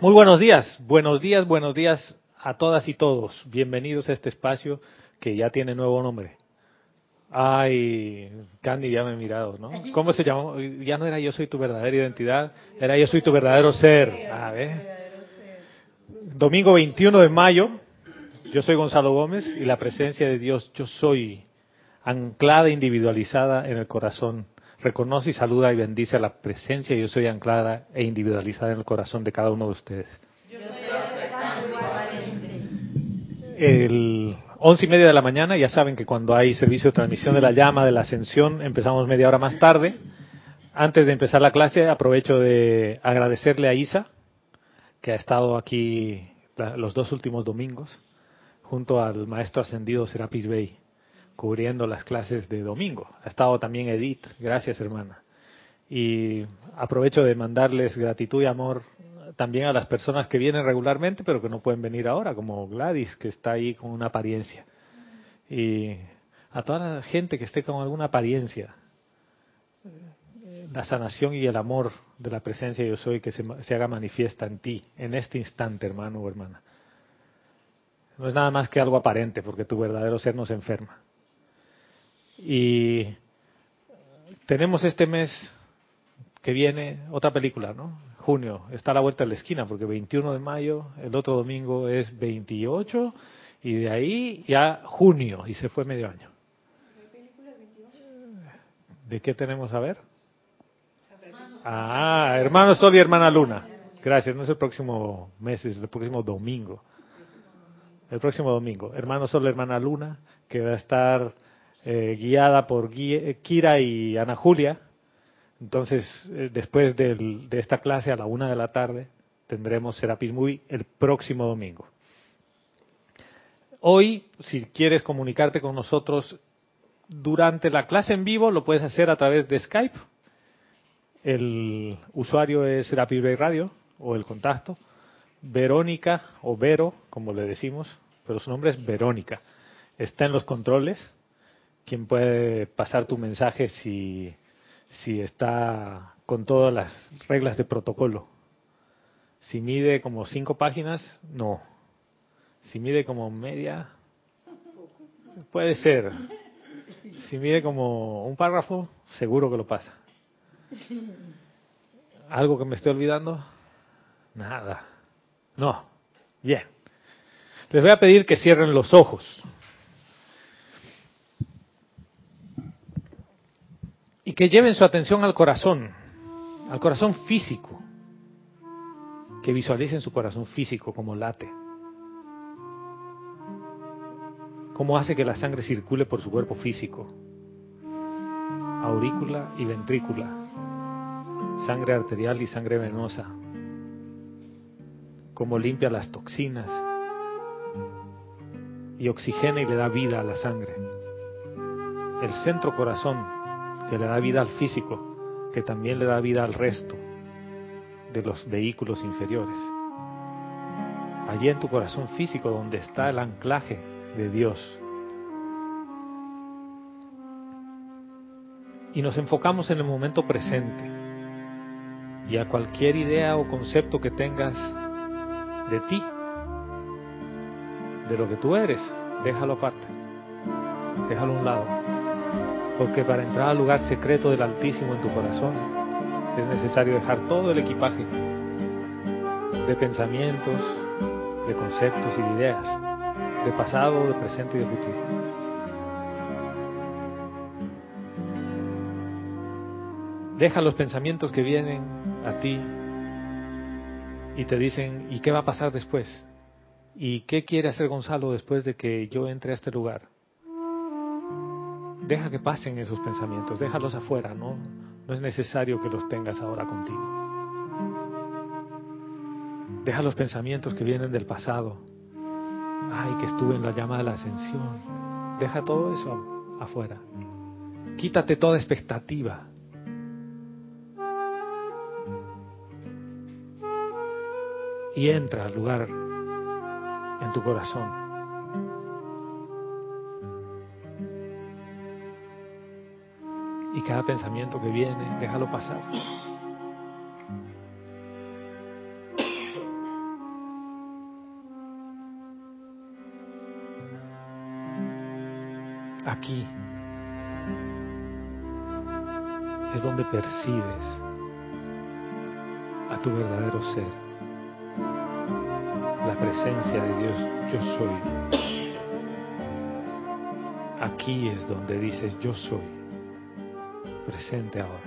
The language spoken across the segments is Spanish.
Muy buenos días, buenos días, buenos días a todas y todos. Bienvenidos a este espacio que ya tiene nuevo nombre. Ay, Candy ya me he mirado, ¿no? ¿Cómo se llamó? Ya no era yo soy tu verdadera identidad, era yo soy tu verdadero ser. A ver. Domingo 21 de mayo, yo soy Gonzalo Gómez y la presencia de Dios, yo soy anclada, individualizada en el corazón. Reconoce y saluda y bendice a la presencia, yo soy anclada e individualizada en el corazón de cada uno de ustedes. El once y media de la mañana, ya saben que cuando hay servicio de transmisión de la llama de la ascensión, empezamos media hora más tarde. Antes de empezar la clase, aprovecho de agradecerle a Isa, que ha estado aquí los dos últimos domingos, junto al maestro ascendido Serapis Bey, cubriendo las clases de domingo. Ha estado también Edith, gracias hermana. Y aprovecho de mandarles gratitud y amor también a las personas que vienen regularmente, pero que no pueden venir ahora, como Gladys, que está ahí con una apariencia. Y a toda la gente que esté con alguna apariencia, la sanación y el amor de la presencia yo soy que se, se, haga manifiesta en ti, en este instante, hermano o hermana. No es nada más que algo aparente, porque tu verdadero ser nos enferma. Y tenemos este mes que viene otra película, ¿no? junio, está a la vuelta de la esquina, porque 21 de mayo, el otro domingo es 28, y de ahí ya junio, y se fue medio año. ¿De qué tenemos a ver? Ah, hermano Sol y hermana Luna. Gracias, no es el próximo mes, es el próximo domingo. El próximo domingo. Hermano Sol, y hermana Luna, que va a estar eh, guiada por Kira y Ana Julia entonces, eh, después de esta clase a la una de la tarde, tendremos Serapis Movie el próximo domingo. Hoy, si quieres comunicarte con nosotros durante la clase en vivo, lo puedes hacer a través de Skype. El usuario es Serapis Bay Radio o el contacto. Verónica o Vero, como le decimos, pero su nombre es Verónica. Está en los controles. Quien puede pasar tu mensaje si si está con todas las reglas de protocolo. Si mide como cinco páginas, no. Si mide como media, puede ser. Si mide como un párrafo, seguro que lo pasa. ¿Algo que me estoy olvidando? Nada. No. Bien. Les voy a pedir que cierren los ojos. Que lleven su atención al corazón, al corazón físico, que visualicen su corazón físico como late, cómo hace que la sangre circule por su cuerpo físico, aurícula y ventrícula, sangre arterial y sangre venosa, cómo limpia las toxinas y oxigena y le da vida a la sangre. El centro corazón que le da vida al físico, que también le da vida al resto de los vehículos inferiores. Allí en tu corazón físico donde está el anclaje de Dios. Y nos enfocamos en el momento presente. Y a cualquier idea o concepto que tengas de ti, de lo que tú eres, déjalo aparte. Déjalo a un lado porque para entrar al lugar secreto del Altísimo en tu corazón es necesario dejar todo el equipaje de pensamientos, de conceptos y de ideas, de pasado, de presente y de futuro. Deja los pensamientos que vienen a ti y te dicen, ¿y qué va a pasar después? ¿Y qué quiere hacer Gonzalo después de que yo entre a este lugar? Deja que pasen esos pensamientos, déjalos afuera, ¿no? No es necesario que los tengas ahora contigo. Deja los pensamientos que vienen del pasado. Ay, que estuve en la llama de la ascensión. Deja todo eso afuera. Quítate toda expectativa. Y entra al lugar en tu corazón pensamiento que viene, déjalo pasar. Aquí es donde percibes a tu verdadero ser, la presencia de Dios, yo soy. Aquí es donde dices yo soy presente ahora.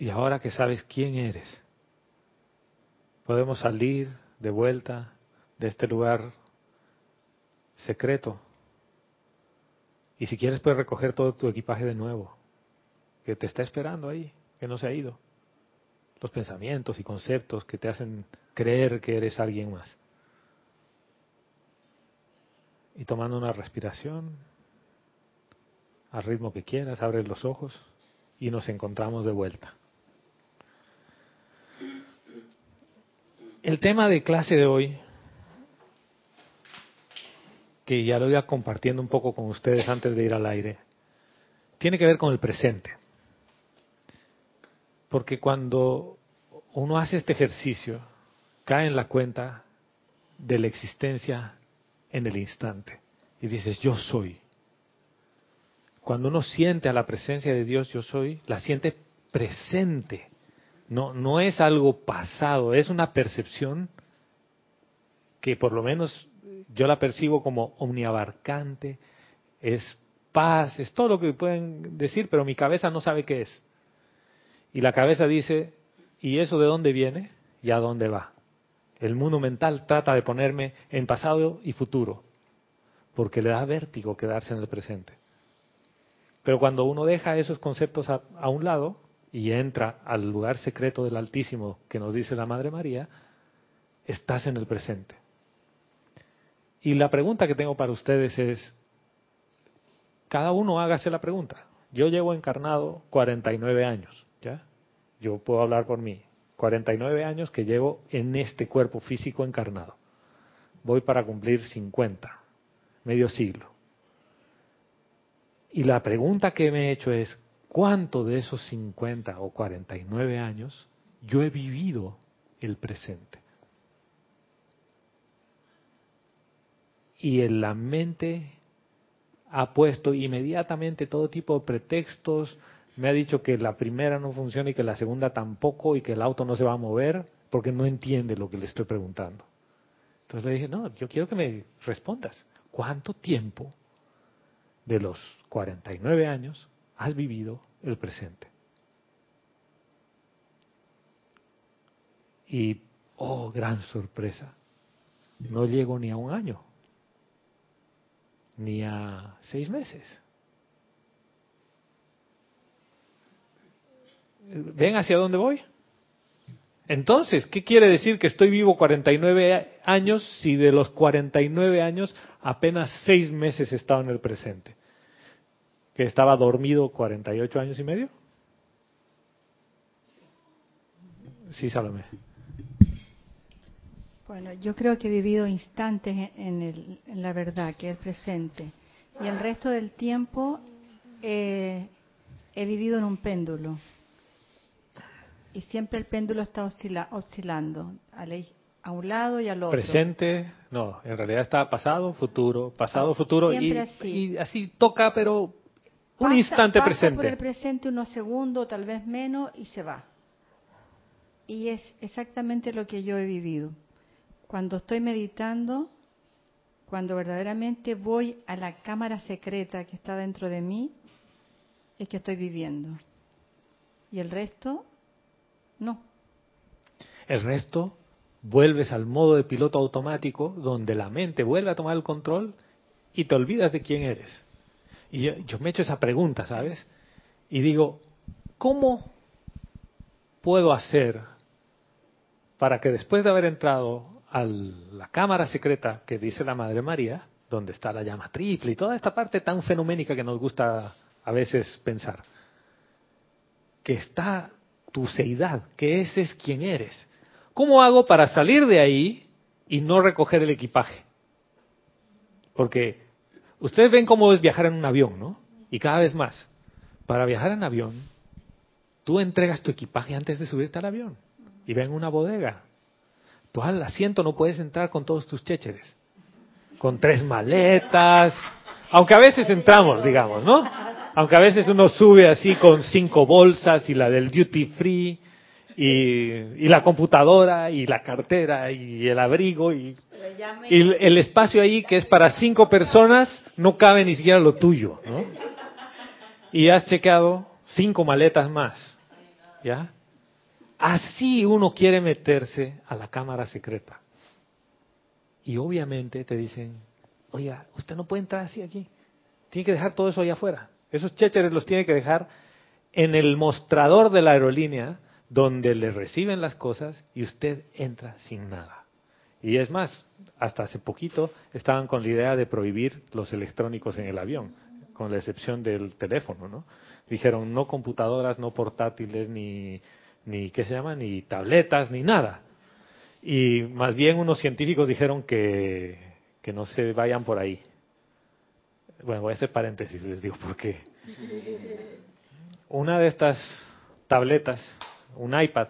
Y ahora que sabes quién eres, podemos salir de vuelta de este lugar secreto. Y si quieres puedes recoger todo tu equipaje de nuevo, que te está esperando ahí, que no se ha ido. Los pensamientos y conceptos que te hacen creer que eres alguien más. Y tomando una respiración, al ritmo que quieras, abres los ojos y nos encontramos de vuelta. El tema de clase de hoy, que ya lo voy compartiendo un poco con ustedes antes de ir al aire, tiene que ver con el presente. Porque cuando uno hace este ejercicio, cae en la cuenta de la existencia en el instante. Y dices, yo soy. Cuando uno siente a la presencia de Dios, yo soy, la siente presente no, no es algo pasado, es una percepción que por lo menos yo la percibo como omniabarcante, es paz, es todo lo que pueden decir, pero mi cabeza no sabe qué es. Y la cabeza dice, ¿y eso de dónde viene y a dónde va? El mundo mental trata de ponerme en pasado y futuro, porque le da vértigo quedarse en el presente. Pero cuando uno deja esos conceptos a, a un lado, y entra al lugar secreto del Altísimo que nos dice la Madre María, estás en el presente. Y la pregunta que tengo para ustedes es, cada uno hágase la pregunta. Yo llevo encarnado 49 años, ¿ya? Yo puedo hablar por mí. 49 años que llevo en este cuerpo físico encarnado. Voy para cumplir 50, medio siglo. Y la pregunta que me he hecho es, ¿Cuánto de esos 50 o 49 años yo he vivido el presente? Y en la mente ha puesto inmediatamente todo tipo de pretextos, me ha dicho que la primera no funciona y que la segunda tampoco y que el auto no se va a mover porque no entiende lo que le estoy preguntando. Entonces le dije, no, yo quiero que me respondas. ¿Cuánto tiempo de los 49 años has vivido el presente. Y, oh, gran sorpresa, no llego ni a un año, ni a seis meses. ¿Ven hacia dónde voy? Entonces, ¿qué quiere decir que estoy vivo 49 años si de los 49 años apenas seis meses he estado en el presente? Que estaba dormido 48 años y medio? Sí, Salomé. Bueno, yo creo que he vivido instantes en, el, en la verdad, que es el presente. Y el resto del tiempo he vivido en un péndulo. Y siempre el péndulo está oscilando a, un lado y al otro. Presente, no, en realidad está pasado, futuro, pasado, futuro. Y y así toca, pero un instante presente. por el presente unos segundos, tal vez menos, y se va. Y es exactamente lo que yo he vivido. Cuando estoy meditando, cuando verdaderamente voy a la cámara secreta que está dentro de mí, es que estoy viviendo. Y el resto, no. El resto, vuelves al modo de piloto automático, donde la mente vuelve a tomar el control y te olvidas de quién eres. Y yo, me he hecho esa pregunta, ¿sabes? Y digo, ¿cómo puedo hacer para que después de haber entrado a la cámara secreta que dice la Madre María, donde está la llama triple y toda esta parte tan fenoménica que nos gusta a veces pensar, que está tu seidad, que ese es quien eres. ¿Cómo hago para salir de ahí y no recoger el equipaje? Porque ustedes ven cómo es viajar en un avión, ¿no? Y cada vez más. Para viajar en avión, tú entregas tu equipaje antes de subirte al avión y ven una bodega. Tú al asiento no puedes entrar con todos tus chécheres, con tres maletas, aunque a veces entramos, digamos, ¿no? Aunque a veces uno sube así con cinco bolsas y la del duty free y, la computadora y la cartera y el abrigo y, y, el espacio ahí que es para cinco personas no cabe ni siquiera lo tuyo, ¿no? Y has chequeado cinco maletas más, ¿ya? Así uno quiere meterse a la cámara secreta. Y obviamente te dicen, oiga, usted no puede entrar así aquí. Tiene que dejar todo eso allá afuera. Esos chécheres los tiene que dejar en el mostrador de la aerolínea donde le reciben las cosas y usted entra sin nada. Y es más, hasta hace poquito estaban con la idea de prohibir los electrónicos en el avión, con la excepción del teléfono, ¿no? Dijeron no computadoras, no portátiles, ni, ni ¿qué se llama? Ni tabletas, ni nada. Y más bien unos científicos dijeron que, que no se vayan por ahí. Bueno, voy a hacer paréntesis, les digo por qué. Una de estas tabletas, un iPad,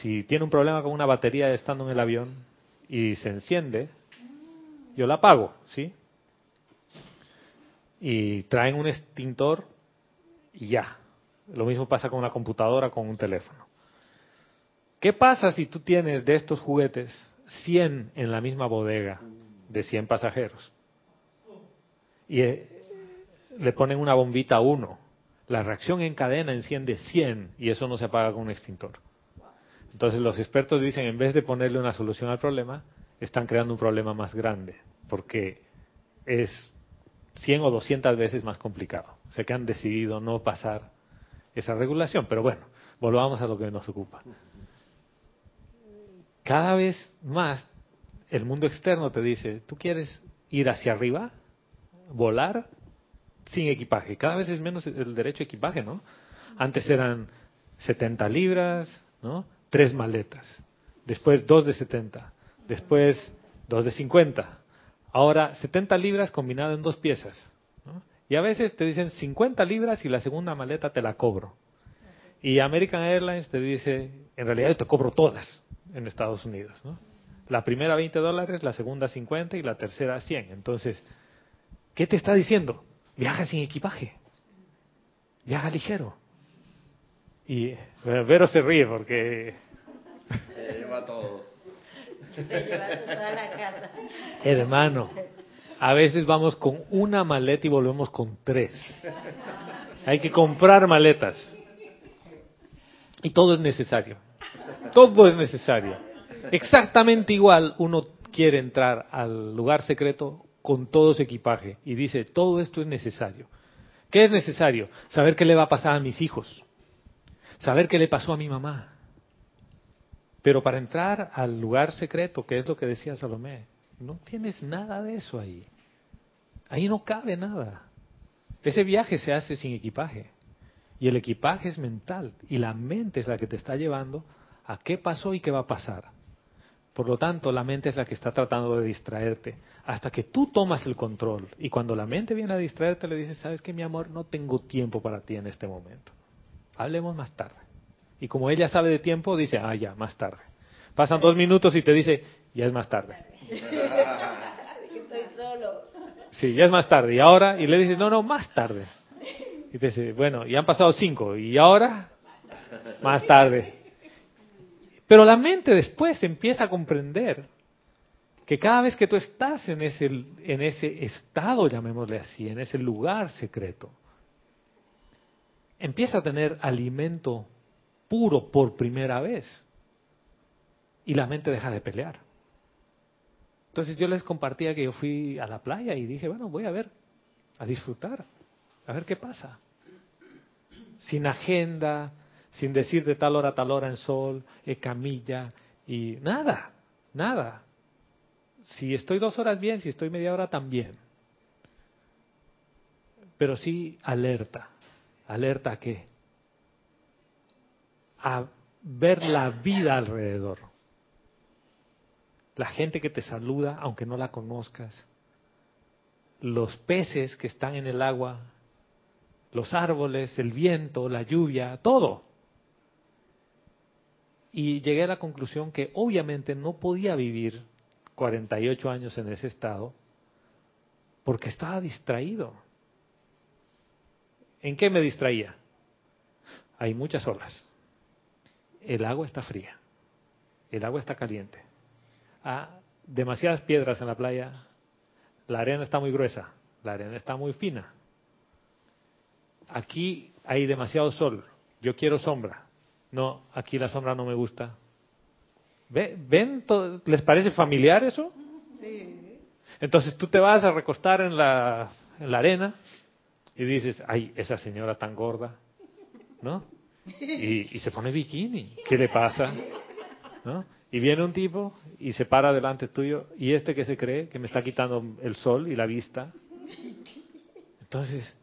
si tiene un problema con una batería estando en el avión y se enciende, yo la apago, ¿sí? Y traen un extintor y ya. Lo mismo pasa con una computadora, con un teléfono. ¿Qué pasa si tú tienes de estos juguetes 100 en la misma bodega de 100 pasajeros? y eh, le ponen una bombita a uno. La reacción en cadena enciende 100 y eso no se apaga con un extintor. Entonces los expertos dicen, en vez de ponerle una solución al problema, están creando un problema más grande, porque es 100 o 200 veces más complicado. Sé que han decidido no pasar esa regulación, pero bueno, volvamos a lo que nos ocupa. Cada vez más el mundo externo te dice, ¿tú quieres ir hacia arriba? volar sin equipaje. Cada vez es menos el derecho a equipaje, ¿no? Antes eran 70 libras, ¿no? Tres maletas. Después dos de 70. Después dos de 50. Ahora 70 libras combinado en dos piezas. ¿no? Y a veces te dicen 50 libras y la segunda maleta te la cobro. Y American Airlines te dice, en realidad yo te cobro todas en Estados Unidos. La primera 20 dólares, la segunda 50 y la tercera 100. Entonces, ¿Qué te está diciendo? Viaja sin equipaje. Viaja ligero. Y Vero se ríe porque... Se lleva todo. Hermano, a veces vamos con una maleta y volvemos con tres. Hay que comprar maletas. Y todo es necesario. Todo es necesario. Exactamente igual uno quiere entrar al lugar secreto con todo su equipaje y dice, todo esto es necesario. ¿Qué es necesario? Saber qué le va a pasar a mis hijos, saber qué le pasó a mi mamá. Pero para entrar al lugar secreto, que es lo que decía Salomé, no tienes nada de eso ahí. Ahí no cabe nada. Ese viaje se hace sin equipaje. Y el equipaje es mental. Y la mente es la que te está llevando a qué pasó y qué va a pasar. Por lo tanto, la mente es la que está tratando de distraerte hasta que tú tomas el control. Y cuando la mente viene a distraerte, le dices, sabes que mi amor, no tengo tiempo para ti en este momento. Hablemos más tarde. Y como ella sabe de tiempo, dice, ah, ya, más tarde. Pasan dos minutos y te dice, ya es más tarde. Estoy solo. Sí, ya es más tarde. ¿Y ahora? Y le dices, no, no, más tarde. Y te dice, bueno, ya han pasado cinco. ¿Y ahora? Más tarde. Pero la mente después empieza a comprender que cada vez que tú estás en ese, en ese estado, llamémosle así, en ese lugar secreto, empieza a tener alimento puro por primera vez y la mente deja de pelear. Entonces yo les compartía que yo fui a la playa y dije, bueno, voy a ver, a disfrutar, a ver qué pasa. Sin agenda, sin decir de tal hora a tal hora en sol, en camilla, y nada, nada. Si estoy dos horas bien, si estoy media hora también. Pero sí alerta. ¿Alerta a qué? a ver la vida alrededor. La gente que te saluda, aunque no la conozcas. Los peces que están en el agua, los árboles, el viento, la lluvia, todo. Y llegué a la conclusión que obviamente no podía vivir 48 años en ese estado porque estaba distraído. ¿En qué me distraía? Hay muchas olas. El agua está fría. El agua está caliente. Ah, demasiadas piedras en la playa. La arena está muy gruesa. La arena está muy fina. Aquí hay demasiado sol. Yo quiero sombra. No, aquí la sombra no me gusta. ¿Ven? ¿Les parece familiar eso? Sí. Entonces tú te vas a recostar en la, en la arena y dices, ay, esa señora tan gorda, ¿no? Y, se pone bikini. ¿Qué le pasa? ¿No? Y viene un tipo y se para delante tuyo y este que se cree que me está quitando el sol y la vista. Entonces,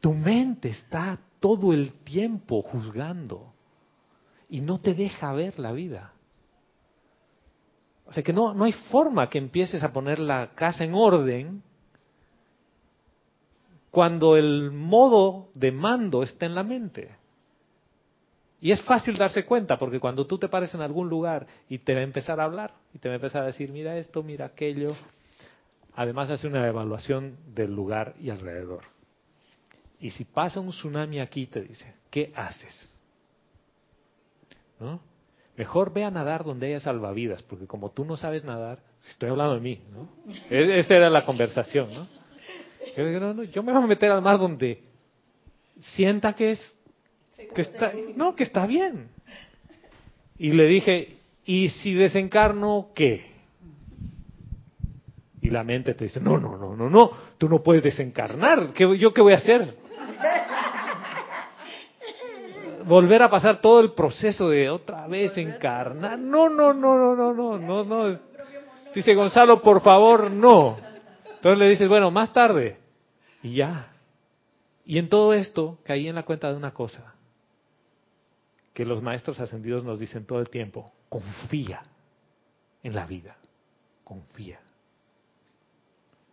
tu mente está todo el tiempo juzgando y no te deja ver la vida. O sea que no, no hay forma que empieces a poner la casa en orden cuando el modo de mando está en la mente. Y es fácil darse cuenta, porque cuando tú te pares en algún lugar y te va a empezar a hablar, y te va a empezar a decir, mira esto, mira aquello, además hace una evaluación del lugar y alrededor. Y si pasa un tsunami aquí, te dice, ¿qué haces? ¿No? Mejor ve a nadar donde haya salvavidas, porque como tú no sabes nadar, estoy hablando de mí, ¿no? E-, esa era la conversación, ¿no? Yo, me voy a meter al mar donde sienta que es, que está, no, que está bien. Y le dije, ¿y si desencarno qué? Y la mente te dice, no, no, no, no, no, tú no puedes desencarnar, ¿yo qué voy a hacer? volver a pasar todo el proceso de otra vez encarnar. No, no, no, no, no, no, no, no. Dice Gonzalo, por favor, no. Entonces le dices, bueno, más tarde. Y ya. Y en todo esto caí en la cuenta de una cosa, que los maestros ascendidos nos dicen todo el tiempo, confía en la vida, confía.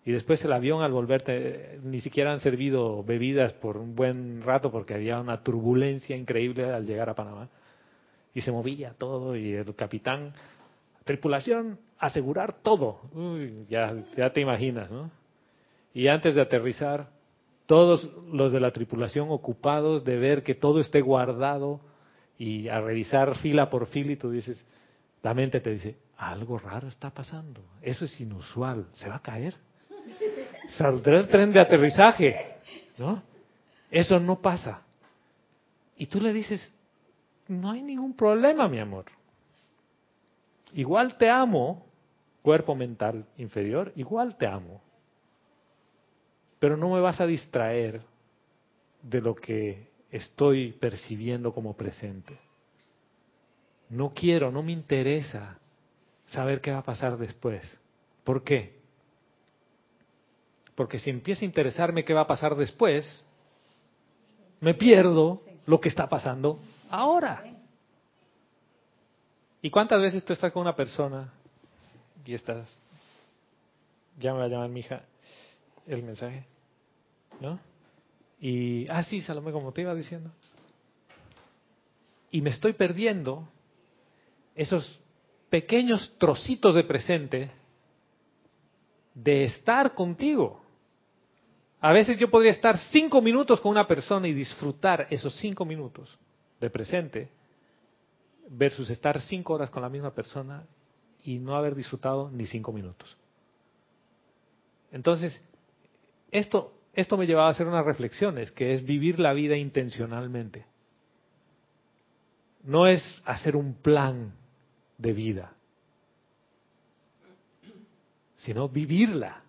Y después el avión al volverte, ni siquiera han servido bebidas por un buen rato porque había una turbulencia increíble al llegar a Panamá. Y se movía todo y el capitán, tripulación, asegurar todo. Uy, ya, ya te imaginas, ¿no? Y antes de aterrizar, todos los de la tripulación ocupados de ver que todo esté guardado y a revisar fila por fila y tú dices, la mente te dice, algo raro está pasando, eso es inusual, se va a caer saldrá el tren de aterrizaje, ¿no? Eso no pasa. Y tú le dices, no hay ningún problema, mi amor. Igual te amo, cuerpo mental inferior, igual te amo. Pero no me vas a distraer de lo que estoy percibiendo como presente. No quiero, no me interesa saber qué va a pasar después. ¿Por qué? Porque si empieza a interesarme qué va a pasar después, me pierdo lo que está pasando ahora. ¿Y cuántas veces tú estás con una persona y estás, ya me va a llamar mi hija el mensaje, ¿no? Y, ah, sí, Salomé, como te iba diciendo. Y me estoy perdiendo esos pequeños trocitos de presente de estar contigo. A veces yo podría estar cinco minutos con una persona y disfrutar esos cinco minutos de presente versus estar cinco horas con la misma persona y no haber disfrutado ni cinco minutos. Entonces, esto, esto me llevaba a hacer unas reflexiones, que es vivir la vida intencionalmente. No es hacer un plan de vida, sino vivirla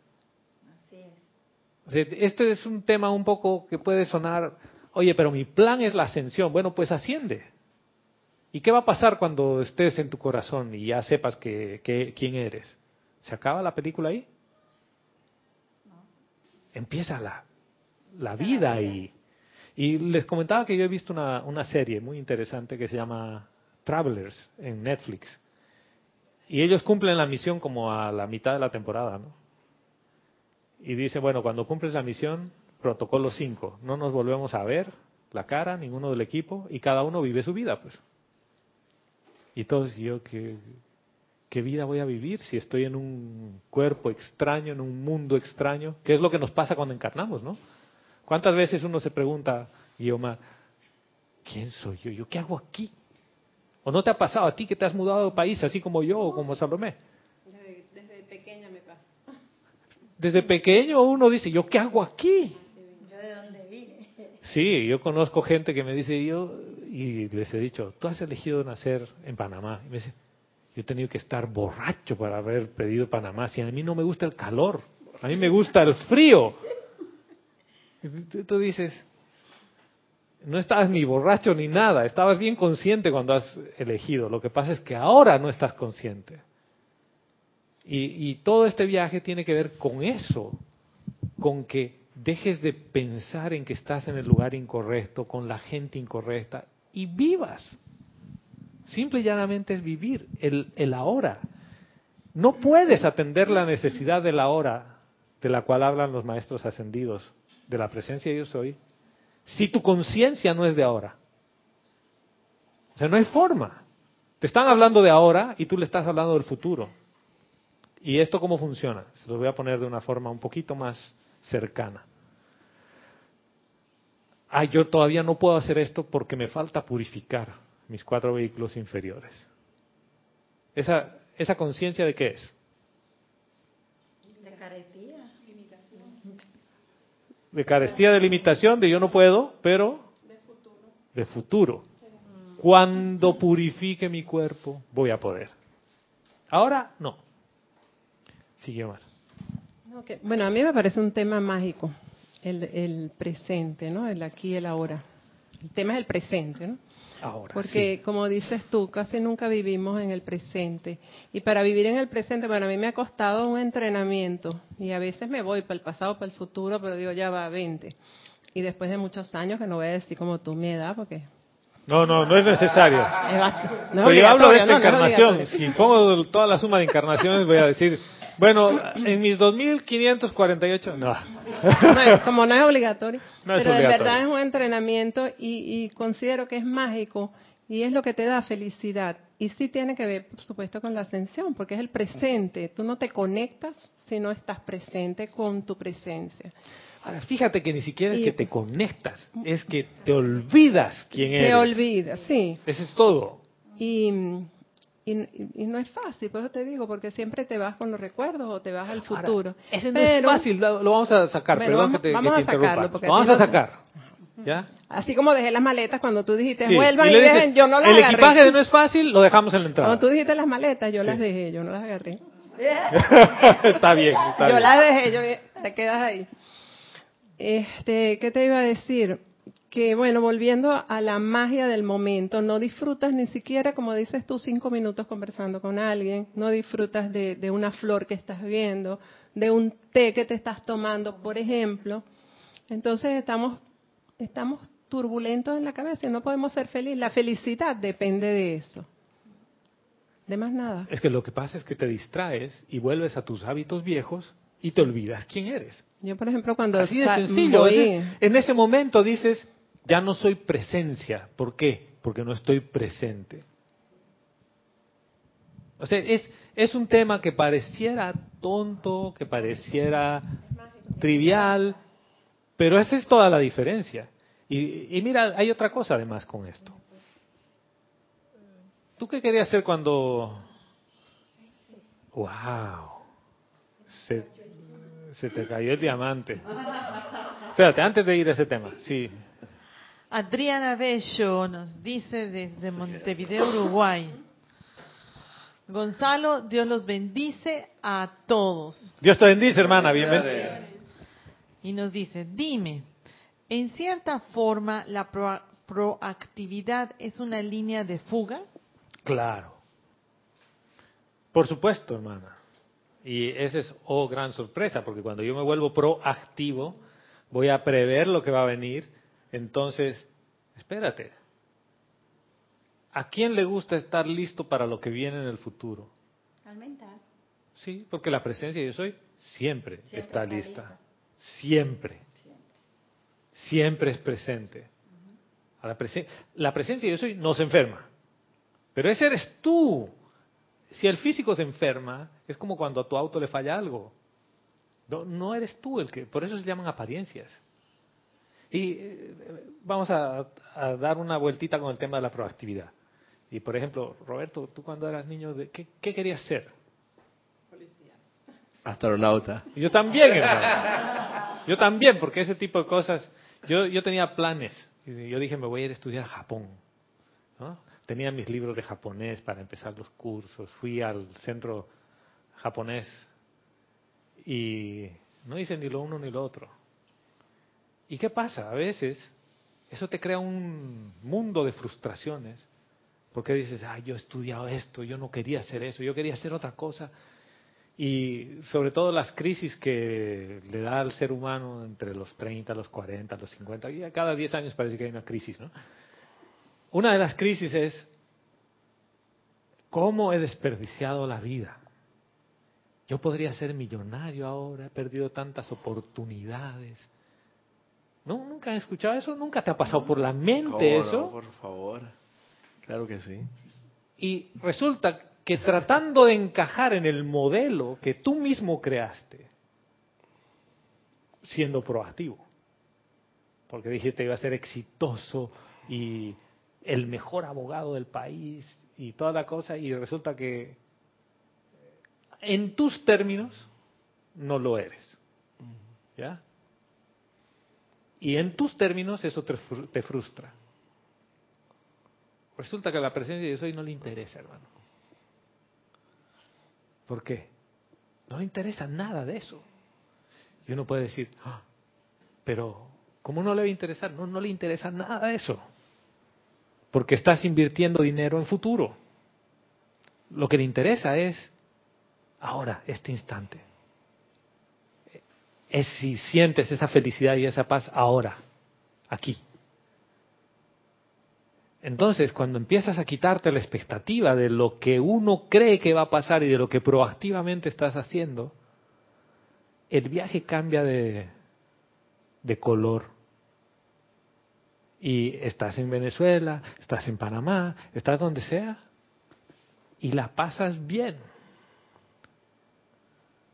este es un tema un poco que puede sonar, oye, pero mi plan es la ascensión. Bueno, pues asciende. ¿Y qué va a pasar cuando estés en tu corazón y ya sepas que, quién eres? ¿Se acaba la película ahí? Empieza la, la vida ahí. Y les comentaba que yo he visto una, una serie muy interesante que se llama Travelers en Netflix. Y ellos cumplen la misión como a la mitad de la temporada, ¿no? Y dice, bueno, cuando cumples la misión, protocolo 5, no nos volvemos a ver la cara, ninguno del equipo, y cada uno vive su vida, pues. Y todos, yo, ¿qué, ¿qué vida voy a vivir si estoy en un cuerpo extraño, en un mundo extraño? ¿Qué es lo que nos pasa cuando encarnamos, no? ¿Cuántas veces uno se pregunta, Guiomar, ¿quién soy yo? ¿Yo qué hago aquí? ¿O no te ha pasado a ti que te has mudado de país, así como yo o como Salomé? Desde, desde pequeña me pasa. Desde pequeño uno dice, ¿yo qué hago aquí? Yo de dónde vine. Sí, yo conozco gente que me dice, yo, y les he dicho, tú has elegido nacer en Panamá. Y me dice, yo he tenido que estar borracho para haber pedido Panamá. Si a mí no me gusta el calor, a mí me gusta el frío. Tú, dices, no estabas ni borracho ni nada, estabas bien consciente cuando has elegido. Lo que pasa es que ahora no estás consciente. Y todo este viaje tiene que ver con eso, con que dejes de pensar en que estás en el lugar incorrecto, con la gente incorrecta, y vivas. Simple y llanamente es vivir el, ahora. No puedes atender la necesidad de la hora de la cual hablan los maestros ascendidos, de la presencia de yo soy, si tu conciencia no es de ahora. O sea, no hay forma. Te están hablando de ahora y tú le estás hablando del futuro. ¿Y esto cómo funciona? Se lo voy a poner de una forma un poquito más cercana. Ah, yo todavía no puedo hacer esto porque me falta purificar mis cuatro vehículos inferiores. ¿Esa, esa conciencia de qué es? De caretía. De carestía, de limitación, de yo no puedo, pero de futuro. Cuando purifique mi cuerpo, voy a poder. Ahora, no. Sigue Omar. Bueno, a mí me parece un tema mágico, el, el presente, ¿no? El aquí y el ahora. El tema es el presente, ¿no? Ahora. Porque, como dices tú, casi nunca vivimos en el presente. Y para vivir en el presente, bueno, a mí me ha costado un entrenamiento. Y a veces me voy para el pasado, para el futuro, pero digo, ya va, 20. Y después de muchos años, que no voy a decir como tú mi edad, porque No, no, no es necesario. bast- no Pero es yo hablo de esta no, no es encarnación. si pongo toda la suma de encarnaciones, voy a decir, bueno, en mis 2548, no. Como no es obligatorio, No es pero de obligatorio. verdad es un entrenamiento y, y considero que es mágico y es lo que te da felicidad. Y sí tiene que ver, por supuesto, con la ascensión, porque es el presente. Tú no te conectas si no estás presente con tu presencia. Ahora, fíjate que ni siquiera es Y- que te conectas, es que te olvidas quién eres. Te olvidas, sí. Eso es todo. Y, y, y no es fácil, por eso te digo, porque siempre te vas con los recuerdos o te vas al futuro. no es fácil, lo, lo vamos a sacar, perdón vamos- que te, vamos que te a sacarlo, Lo vamos a sacar. ¿Ya? Así como dejé las maletas cuando tú dijiste, Sí, vuelvan y y, le dices, dejen, yo no las El agarré. equipaje de no es fácil, lo dejamos en la entrada. Cuando tú dijiste las maletas, yo Sí. las dejé, yo no las agarré. está bien, está yo bien. las dejé, yo te quedas ahí. Este, ¿qué te iba a decir? Que bueno, volviendo a la magia del momento, no disfrutas ni siquiera, como dices tú, cinco minutos conversando con alguien, no disfrutas de, de una flor que estás viendo, de un té que te estás tomando, por ejemplo. Entonces estamos, estamos turbulentos en la cabeza y no podemos ser felices. La felicidad depende de eso. De más nada. Es que lo que pasa es que te distraes y vuelves a tus hábitos viejos y te olvidas quién eres. Yo, por ejemplo, cuando Así de sencillo. voy- en ese momento dices, ya no soy presencia. ¿Por qué? Porque no estoy presente. O sea, es, es un tema que pareciera tonto, que pareciera trivial, pero esa es toda la diferencia. Y, y mira, hay otra cosa además con esto. ¿Tú qué querías hacer cuando... ¡Wow! Se, se te cayó el diamante. Espérate, antes de ir a ese tema, sí. Adriana Bello nos dice desde Montevideo, Uruguay. Gonzalo, Dios los bendice a todos. Dios te bendice, hermana, bienvenida. Y nos dice, dime, en cierta forma la pro- proactividad es una línea de fuga. Claro. Por supuesto, hermana. Y esa es, oh, gran sorpresa, porque cuando yo me vuelvo proactivo, voy a prever lo que va a venir, Entonces, espérate. ¿A quién le gusta estar listo para lo que viene en el futuro? Al mental. Sí, porque la presencia yo soy siempre, Siempre está está lista. lista. Siempre. Siempre es presente. A la, presen- la presencia yo soy no se enferma. Pero ese eres tú. Si el físico se enferma, es como cuando a tu auto le falla algo. No, no eres tú el que. Por eso se llaman apariencias. Y eh, vamos a, a dar una vueltita con el tema de la proactividad. Y por ejemplo, Roberto, tú cuando eras niño, ¿de ¿qué, qué querías ser? Astronauta. Yo también, hermano. Yo también, porque ese tipo de cosas. Yo, yo tenía planes. Y Yo dije, me voy a ir a estudiar a Japón. ¿no? Tenía mis libros de japonés para empezar los cursos. Fui al centro japonés y no hice ni lo uno ni lo otro. ¿Y qué pasa? A veces eso te crea un mundo de frustraciones. Porque dices, ay, yo he estudiado esto, yo no quería hacer eso, yo quería hacer otra cosa. Y sobre todo las crisis que le da al ser humano entre los 30, los 40, los 50, y cada 10 años parece que hay una crisis, ¿no? Una de las crisis es, ¿cómo he desperdiciado la vida? Yo podría ser millonario ahora, he perdido tantas oportunidades. ¿No? ¿Nunca has escuchado eso? ¿Nunca te ha pasado por la mente ¿Cómo eso? no? por favor. Claro que sí. Y resulta que tratando de encajar en el modelo que tú mismo creaste, siendo proactivo, porque dijiste iba a ser exitoso y el mejor abogado del país y toda la cosa, y resulta que en tus términos no lo eres. ¿Ya? Y en tus términos eso te fru- te frustra. Resulta que la presencia de Dios hoy no le interesa, hermano. ¿Por qué? No le interesa nada de eso. Y uno puede decir, "Ah, pero ¿cómo no le va a interesar? No, no le interesa nada de eso. Porque estás invirtiendo dinero en futuro. Lo que le interesa es ahora, este instante. Es si sientes esa felicidad y esa paz ahora, aquí. Entonces, cuando empiezas a quitarte la expectativa de lo que uno cree que va a pasar y de lo que proactivamente estás haciendo, el viaje cambia de, de color. Y estás en Venezuela, estás en Panamá, estás donde sea, y la pasas bien.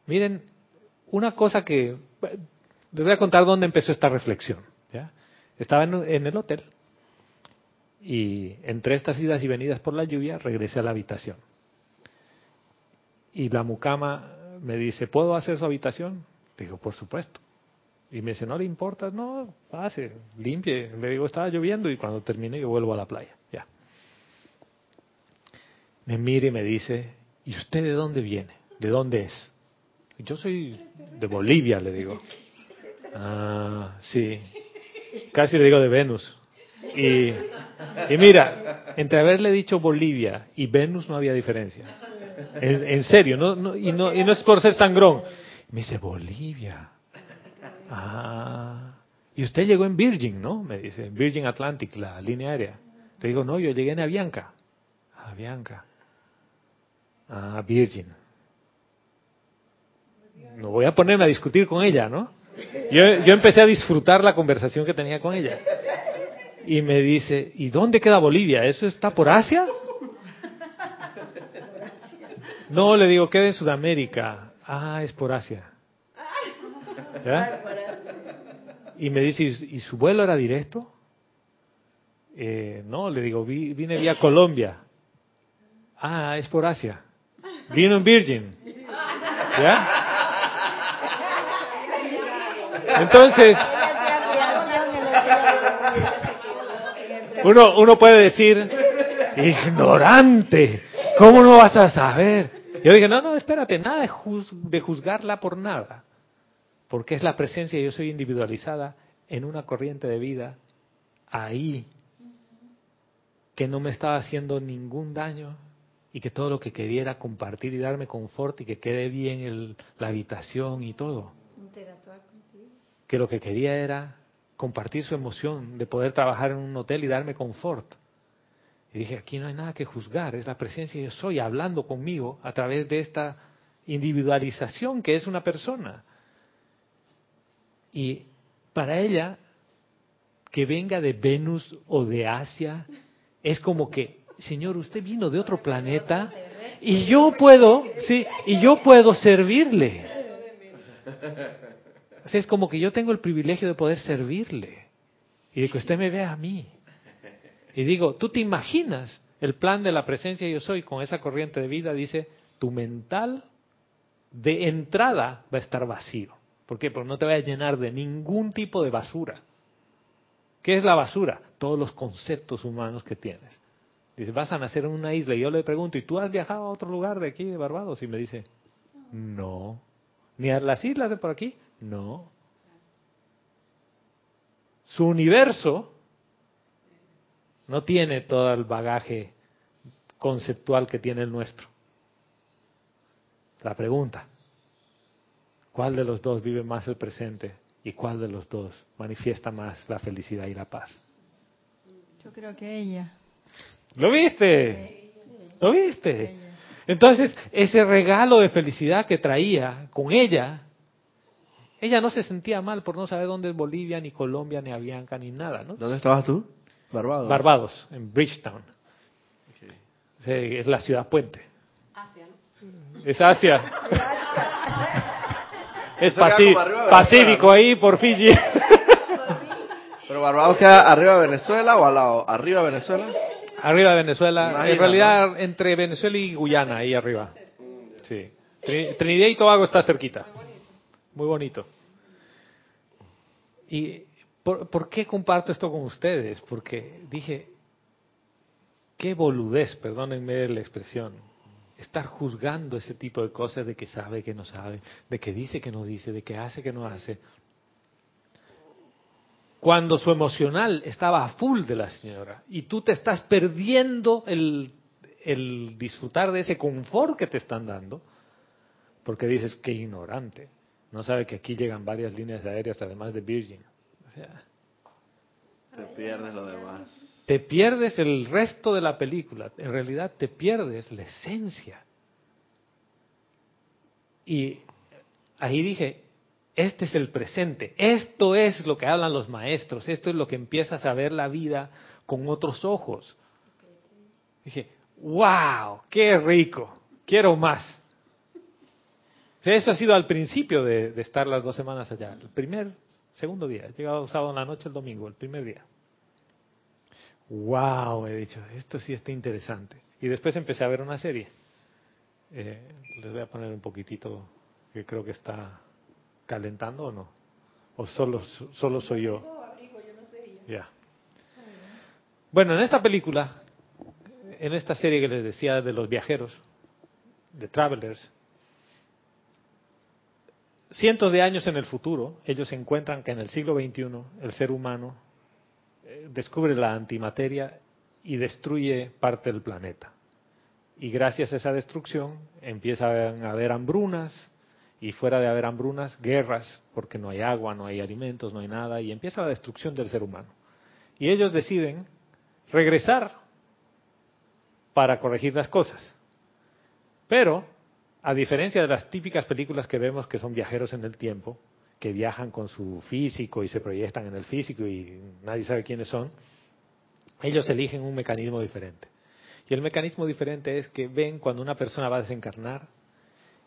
Miren, una cosa que... Les voy a contar dónde empezó esta reflexión. Estaba en, en el hotel y entre estas idas y venidas por la lluvia regresé a la habitación. Y la mucama me dice, ¿puedo hacer su habitación? Digo, por supuesto. Y me dice, ¿no le importa? No, pase, limpie. Le digo, estaba lloviendo y cuando termine yo vuelvo a la playa. Ya. Me mira y me dice, ¿y usted de dónde viene? ¿De dónde es? Yo soy de Bolivia, le digo. Ah, sí. Casi le digo de Venus. Y, mira, entre haberle dicho Bolivia y Venus no había diferencia. En, en serio, no, no, y, no, y no es por ser sangrón. Me dice, Bolivia. Ah. Y usted llegó en Virgin, ¿no? Me dice, Virgin Atlantic, la línea aérea. Le digo, no, yo llegué en Avianca. Avianca. Ah, Virgin. No voy a ponerme a discutir con ella, ¿no? Yo, yo empecé a disfrutar la conversación que tenía con ella. Y me dice, ¿y dónde queda Bolivia? ¿Eso está por Asia? No, le digo, queda en Sudamérica. Ah, es por Asia. ¿Ya? Y me dice, ¿y su vuelo era directo? Eh, no, le digo, "Vi- vine vía Colombia. Ah, es por Asia. Vino en Virgin. ¿Ya? Entonces, uno, uno puede decir, ignorante, ¿cómo no vas a saber? Yo dije, no, no, espérate, nada de, de juzgarla por nada, porque es la presencia, yo soy individualizada en una corriente de vida ahí, que no me estaba haciendo ningún daño y que todo lo que quería era compartir y darme confort y que quede bien el- la habitación y todo. Que lo que quería era compartir su emoción de poder trabajar en un hotel y darme confort. Y dije, aquí no hay nada que juzgar, es la presencia de yo soy hablando conmigo a través de esta individualización que es una persona. Y para ella, que venga de Venus o de Asia, es como que, Señor, usted vino de otro planeta y yo puedo, sí, y yo puedo servirle. es como que yo tengo el privilegio de poder servirle y de que usted me vea a mí. Y digo, ¿tú te imaginas el plan de la presencia yo soy con esa corriente de vida? Dice, tu mental de entrada va a estar vacío. ¿Por qué? Porque no te va a llenar de ningún tipo de basura. ¿Qué es la basura? Todos los conceptos humanos que tienes. Dice, vas a nacer en una isla. Y yo le pregunto, ¿y tú has viajado a otro lugar de aquí, de Barbados? Y me dice, no. ¿Ni a las islas de por aquí? No. Su universo no tiene todo el bagaje conceptual que tiene el nuestro. La pregunta, ¿cuál de los dos vive más el presente y cuál de los dos manifiesta más la felicidad y la paz? Yo creo que ella. ¿Lo viste? ¿Lo viste? Entonces, ese regalo de felicidad que traía con ella, ella no se sentía mal por no saber dónde es Bolivia, ni Colombia, ni Avianca, ni nada, ¿no? ¿Dónde estabas tú? Barbados. Barbados, en Bridgetown. Es la ciudad puente. Asia, ¿no? Es Asia. es Pacífico ahí por Fiji. ¿Pero Barbados queda arriba de Venezuela o al lado? ¿Arriba de Venezuela? Arriba de Venezuela. Imagina, en realidad, entre Venezuela y Guyana, ahí arriba. Sí. Trin- Trinidad y Tobago está cerquita. Muy bonito. ¿Y por, qué comparto esto con ustedes? Porque dije, qué boludez, perdónenme la expresión, estar juzgando ese tipo de cosas de que sabe que no sabe, de que dice que no dice, de que hace que no hace. Cuando su emocional estaba a full de la señora y tú te estás perdiendo el, el disfrutar de ese confort que te están dando, porque dices que ignorante, no sabe que aquí llegan varias líneas aéreas además de Virgin. O sea, Te pierdes lo demás. te pierdes el resto de la película, en realidad te pierdes la esencia. Y ahí dije, este es el presente, esto es lo que hablan los maestros, esto es lo que empiezas a ver la vida con otros ojos. Dije, wow, qué rico, quiero más. O sea, eso ha sido al principio de, de estar las dos semanas allá, el primer, segundo día, he llegado sábado en la noche, el domingo, el primer día. Wow, he dicho, esto sí está interesante. Y después empecé a ver una serie. Eh, les voy a poner un poquitito, que creo que está calentando o no. O solo, solo soy yo. Ya. Bueno, en esta película, en esta serie que les decía de los viajeros, de Travelers, cientos de años en el futuro, ellos encuentran que en el siglo XXI el ser humano eh, descubre la antimateria y destruye parte del planeta. Y gracias a esa destrucción empiezan a haber hambrunas y fuera de haber hambrunas, guerras, porque no hay agua, no hay alimentos, no hay nada, y empieza la destrucción del ser humano. Y ellos deciden regresar para corregir las cosas. Pero, a diferencia de las típicas películas que vemos que son viajeros en el tiempo, que viajan con su físico y se proyectan en el físico y nadie sabe quiénes son, ellos eligen un mecanismo diferente. Y el mecanismo diferente es que ven cuando una persona va a desencarnar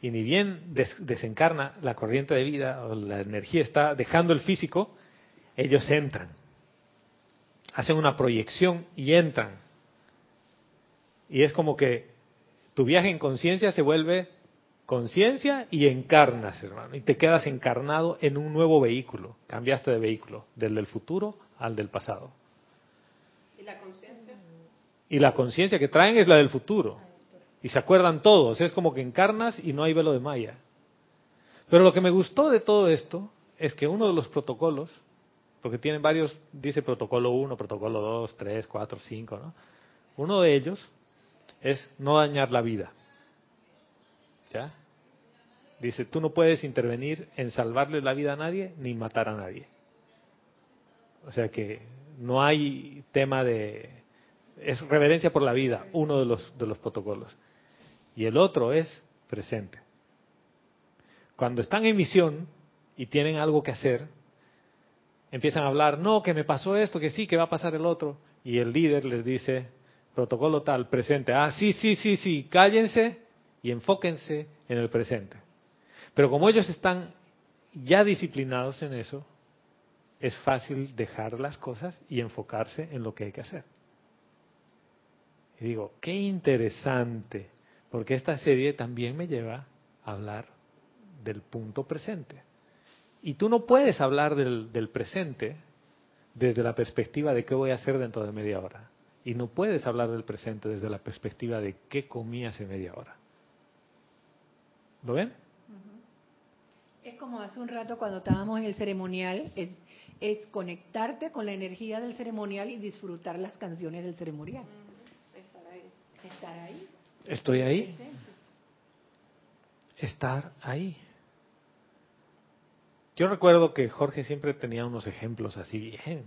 y ni bien des- desencarna la corriente de vida o la energía está dejando el físico, ellos entran. Hacen una proyección y entran. Y es como que tu viaje en conciencia se vuelve conciencia y encarnas, hermano. Y te quedas encarnado en un nuevo vehículo. Cambiaste de vehículo, del del futuro al del pasado. ¿Y la conciencia? Y la conciencia que traen es la del futuro. Y se acuerdan todos. Es como que encarnas y no hay velo de Maya. Pero lo que me gustó de todo esto es que uno de los protocolos, porque tienen varios, dice protocolo 1, protocolo 2, 3, 4, 5, ¿no? Uno de ellos es no dañar la vida. ¿Ya? Dice, tú no puedes intervenir en salvarle la vida a nadie ni matar a nadie. O sea que no hay tema de... Es reverencia por la vida, uno de los, de los protocolos. Y el otro es presente. Cuando están en misión y tienen algo que hacer, empiezan a hablar, no, que me pasó esto, que sí, que va a pasar el otro. Y el líder les dice, protocolo tal, presente. Ah, sí, sí, sí, sí, cállense y enfóquense en el presente. Pero como ellos están ya disciplinados en eso, es fácil dejar las cosas y enfocarse en lo que hay que hacer. Y digo, qué interesante, porque esta serie también me lleva a hablar del punto presente. Y tú no puedes hablar del, del presente desde la perspectiva de qué voy a hacer dentro de media hora. Y no puedes hablar del presente desde la perspectiva de qué comí hace media hora. ¿Lo ven? Es como hace un rato cuando estábamos en el ceremonial, es, es conectarte con la energía del ceremonial y disfrutar las canciones del ceremonial. Estar ahí. Estoy ahí. Estar ahí. Yo recuerdo que Jorge siempre tenía unos ejemplos así bien.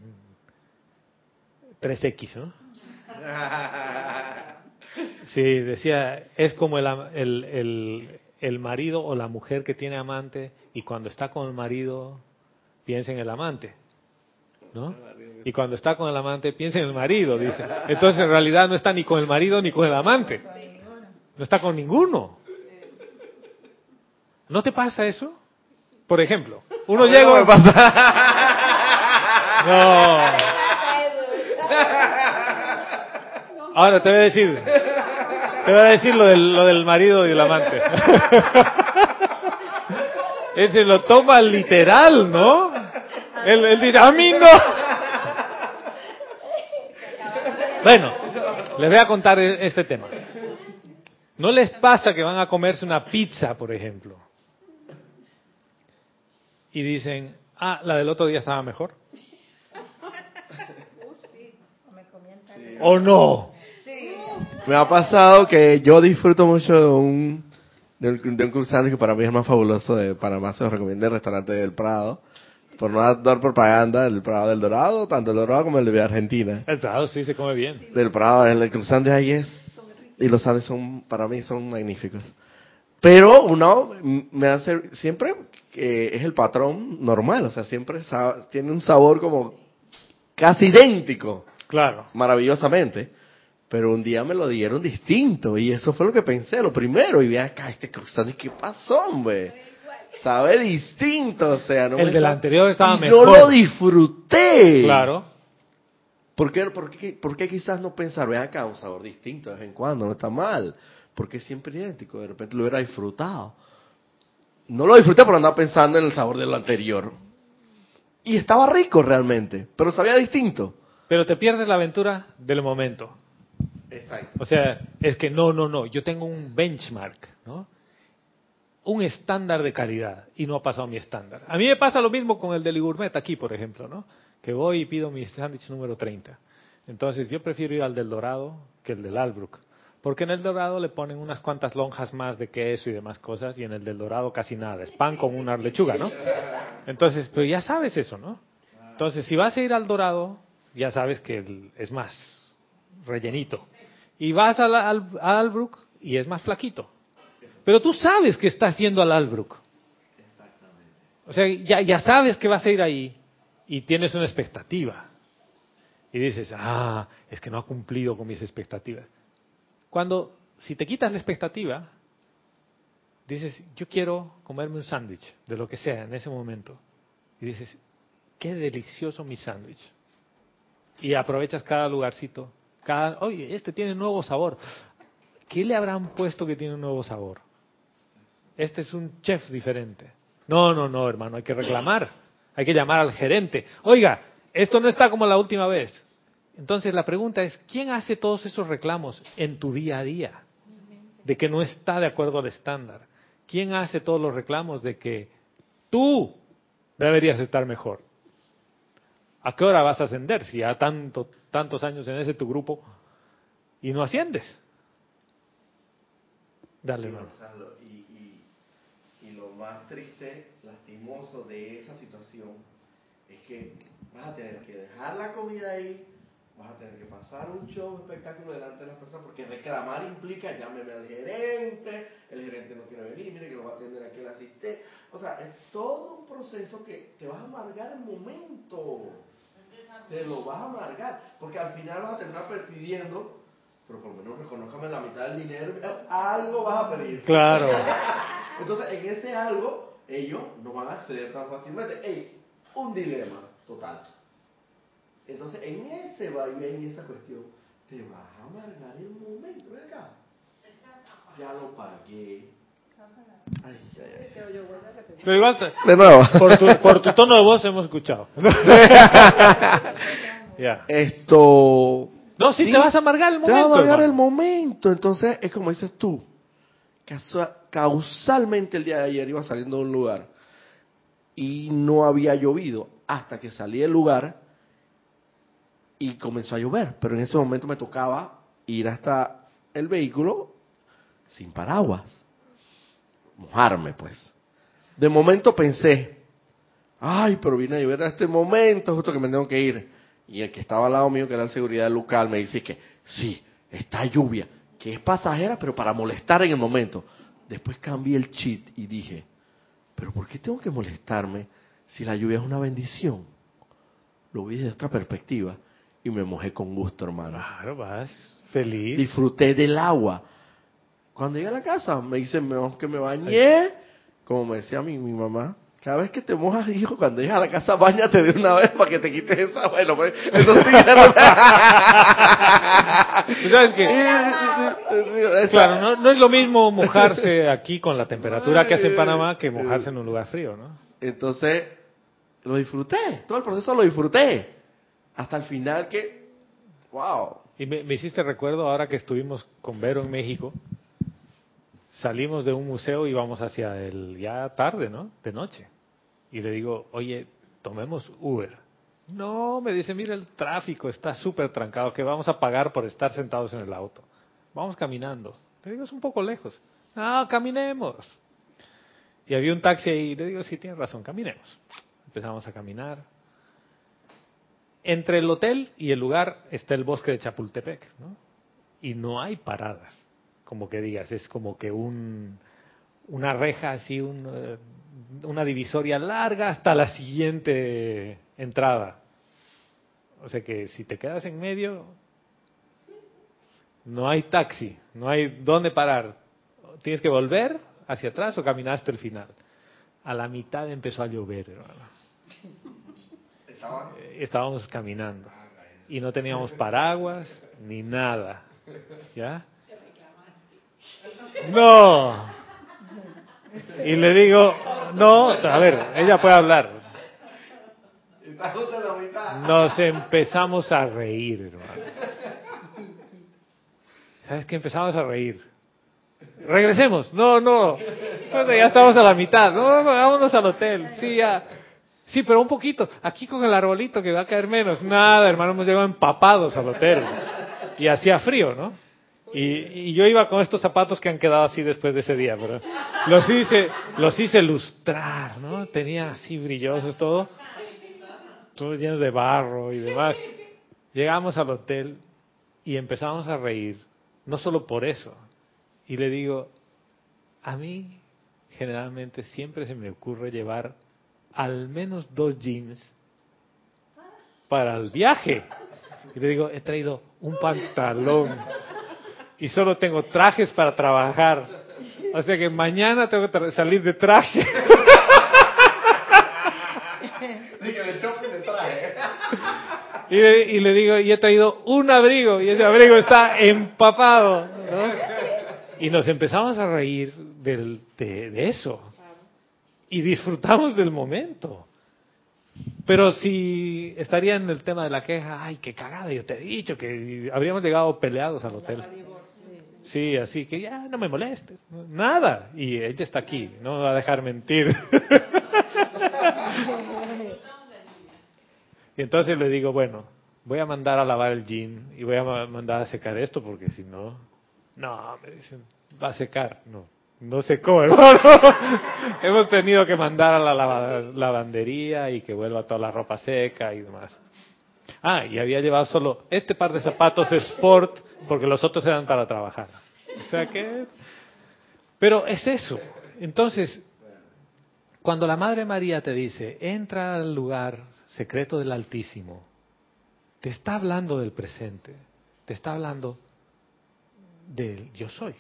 3X, ¿no? Sí, decía, es como el, el, el, el marido o la mujer que tiene amante y cuando está con el marido piensa en el amante, ¿no? Y cuando está con el amante piensa en el marido, dice. Entonces en realidad no está ni con el marido ni con el amante. No está con ninguno. ¿No te pasa eso? Por ejemplo, uno llega... me pasa. No. Ahora te voy a decir, te voy a decir lo del, lo del marido y el amante. Ese lo toma literal, ¿no? Él, él dirá, a mí no. Bueno, les voy a contar e- este tema. ¿No les pasa que van a comerse una pizza, por ejemplo? Y dicen, ah, la del otro día estaba mejor. ¿O no? Me ha pasado que yo disfruto mucho de un, de un, de un cursante que para mí es más fabuloso de Panamá, se lo recomiendo el restaurante del Prado. Por no dar propaganda, el Prado del Dorado, tanto el Dorado como el de Argentina. El Prado sí se come bien. Del Prado, el cruzante ahí es, y los Andes son, para mí son magníficos. Pero uno me hace, siempre eh, es el patrón normal, o sea, siempre tiene un sabor como casi idéntico Claro. maravillosamente, pero un día me lo dieron distinto y eso fue lo que pensé, lo primero, y ve acá este cruzante, ¿qué pasó, hombre? Sabe distinto, o sea, no El me del anterior estaba y mejor. Yo lo disfruté. Claro. ¿Por qué, por, qué, por qué quizás no pensar, ven acá, un sabor distinto de vez en cuando, no está mal? Porque es siempre idéntico, de repente lo hubiera disfrutado. No lo disfruté por andar pensando en el sabor de lo anterior. Y estaba rico realmente, pero sabía distinto. Pero te pierdes la aventura del momento. O sea, es que no, no, no. Yo tengo un benchmark, ¿no? Un estándar de calidad y no ha pasado mi estándar. A mí me pasa lo mismo con el del gourmet aquí, por ejemplo, ¿no? Que voy y pido mi sándwich número 30. Entonces yo prefiero ir al del Dorado que el del Albrook. Porque en el Dorado le ponen unas cuantas lonjas más de queso y demás cosas y en el del Dorado casi nada. Es pan con una lechuga, ¿no? Entonces, pero ya sabes eso, ¿no? Entonces, si vas a ir al Dorado, ya sabes que es más rellenito. Y vas al, al, al Albrook y es más flaquito. Pero tú sabes que estás yendo al Albrook. O sea, ya, ya sabes que vas a ir ahí y tienes una expectativa. Y dices, ah, es que no ha cumplido con mis expectativas. Cuando, si te quitas la expectativa, dices, yo quiero comerme un sándwich, de lo que sea, en ese momento. Y dices, qué delicioso mi sándwich. Y aprovechas cada lugarcito. Cada, oye, este tiene nuevo sabor. ¿Qué le habrán puesto que tiene un nuevo sabor? Este es un chef diferente. No, no, no, hermano, hay que reclamar. Hay que llamar al gerente. Oiga, esto no está como la última vez. Entonces la pregunta es, ¿quién hace todos esos reclamos en tu día a día? De que no está de acuerdo al estándar. ¿Quién hace todos los reclamos de que tú deberías estar mejor? ¿A qué hora vas a ascender si ya tanto, tantos años en ese tu grupo y no asciendes? Dale, hermano. Y, y- y lo más triste, lastimoso de esa situación es que vas a tener que dejar la comida ahí, vas a tener que pasar un show, un espectáculo delante de las personas, porque reclamar implica llámeme al gerente, el gerente no quiere venir, mire que lo va a atender aquel asistente. O sea, es todo un proceso que te vas a amargar el momento. Te lo vas a amargar, porque al final vas a terminar pidiendo, pero por lo menos reconozcame la mitad del dinero, algo vas a pedir. Claro. Entonces, en ese algo, ellos no van a acceder tan fácilmente. Ey, un dilema total. Entonces, en ese vaivén y esa cuestión, te vas a amargar el momento. Ven acá. Ya lo pagué. Pero igual, De nuevo. por tu, por tu tono de voz hemos escuchado. ya. Esto. No, sí, te vas a amargar el Te va a momento. amargar el momento. Entonces, es como dices tú. Causalmente el día de ayer iba saliendo de un lugar y no había llovido hasta que salí del lugar y comenzó a llover. Pero en ese momento me tocaba ir hasta el vehículo sin paraguas. Mojarme, pues. De momento pensé, ay, pero viene a llover a este momento, justo que me tengo que ir. Y el que estaba al lado mío, que era el seguridad local, me dice que sí, está lluvia, que es pasajera, pero para molestar en el momento. Después cambié el cheat y dije, pero ¿por qué tengo que molestarme si la lluvia es una bendición? Lo vi desde otra perspectiva y me mojé con gusto, hermano. Claro, vas feliz. Disfruté del agua. Cuando llegué a la casa, me dice mejor que me bañé, como me decía mi, mi mamá. Cada vez que te mojas, hijo, cuando llegas a la casa, bañate de una vez para que te quites esa. Bueno, pues, eso sí. Tú sabes que, claro, no, no es lo mismo mojarse aquí con la temperatura que hace en Panamá que mojarse en un lugar frío, ¿no? Entonces, lo disfruté. Todo el proceso lo disfruté. Hasta el final que, wow. Y me, me hiciste recuerdo ahora que estuvimos con Vero en México. Salimos de un museo y vamos hacia el ya tarde, ¿no? De noche. Y le digo, oye, tomemos Uber. No, me dice, mira el tráfico, está súper trancado, que vamos a pagar por estar sentados en el auto. Vamos caminando. Le digo, es un poco lejos. No, caminemos. Y había un taxi ahí, le digo, sí, tienes razón, caminemos. Empezamos a caminar. Entre el hotel y el lugar está el bosque de Chapultepec, ¿no? Y no hay paradas, como que digas, es como que un, una reja así, un, eh, una divisoria larga hasta la siguiente entrada. O sea que si te quedas en medio, no hay taxi, no hay dónde parar. Tienes que volver hacia atrás o caminar hasta el final. A la mitad empezó a llover, hermano. Estábamos caminando y no teníamos paraguas ni nada. ¿Ya? No. Y le digo, no, a ver, ella puede hablar. Nos empezamos a reír, hermano. ¿Sabes qué? Empezamos a reír. Regresemos. No, no. Bueno, ya estamos a la mitad. No, no, vámonos al hotel. Sí, ya. Sí, pero un poquito. Aquí con el arbolito que va a caer menos. Nada, hermano, hemos llegado empapados al hotel. Y hacía frío, ¿no? Y, y yo iba con estos zapatos que han quedado así después de ese día, pero los hice, los hice lustrar, ¿no? Tenía así brillosos todo, todos llenos de barro y demás. Llegamos al hotel y empezamos a reír, no solo por eso. Y le digo, a mí generalmente siempre se me ocurre llevar al menos dos jeans para el viaje. Y le digo, he traído un pantalón y solo tengo trajes para trabajar. O sea que mañana tengo que tra- salir de traje. Y le, y le digo, y he traído un abrigo, y ese abrigo está empapado. ¿no? Y nos empezamos a reír del, de, de eso. Y disfrutamos del momento. Pero si estaría en el tema de la queja, ay, qué cagada, yo te he dicho que habríamos llegado peleados al hotel. Sí, así que ya no me molestes. Nada. Y ella está aquí, no va a dejar mentir. y entonces le digo, bueno, voy a mandar a lavar el jean y voy a ma- mandar a secar esto porque si no, no, me dicen, va a secar. No, No sé cómo, hermano. Hemos tenido que mandar a la lava- lavandería y que vuelva toda la ropa seca y demás. Ah, y había llevado solo este par de zapatos Sport porque los otros eran para trabajar. O sea que... Pero es eso. Entonces, cuando la Madre María te dice, entra al lugar secreto del Altísimo, te está hablando del presente, te está hablando del yo soy.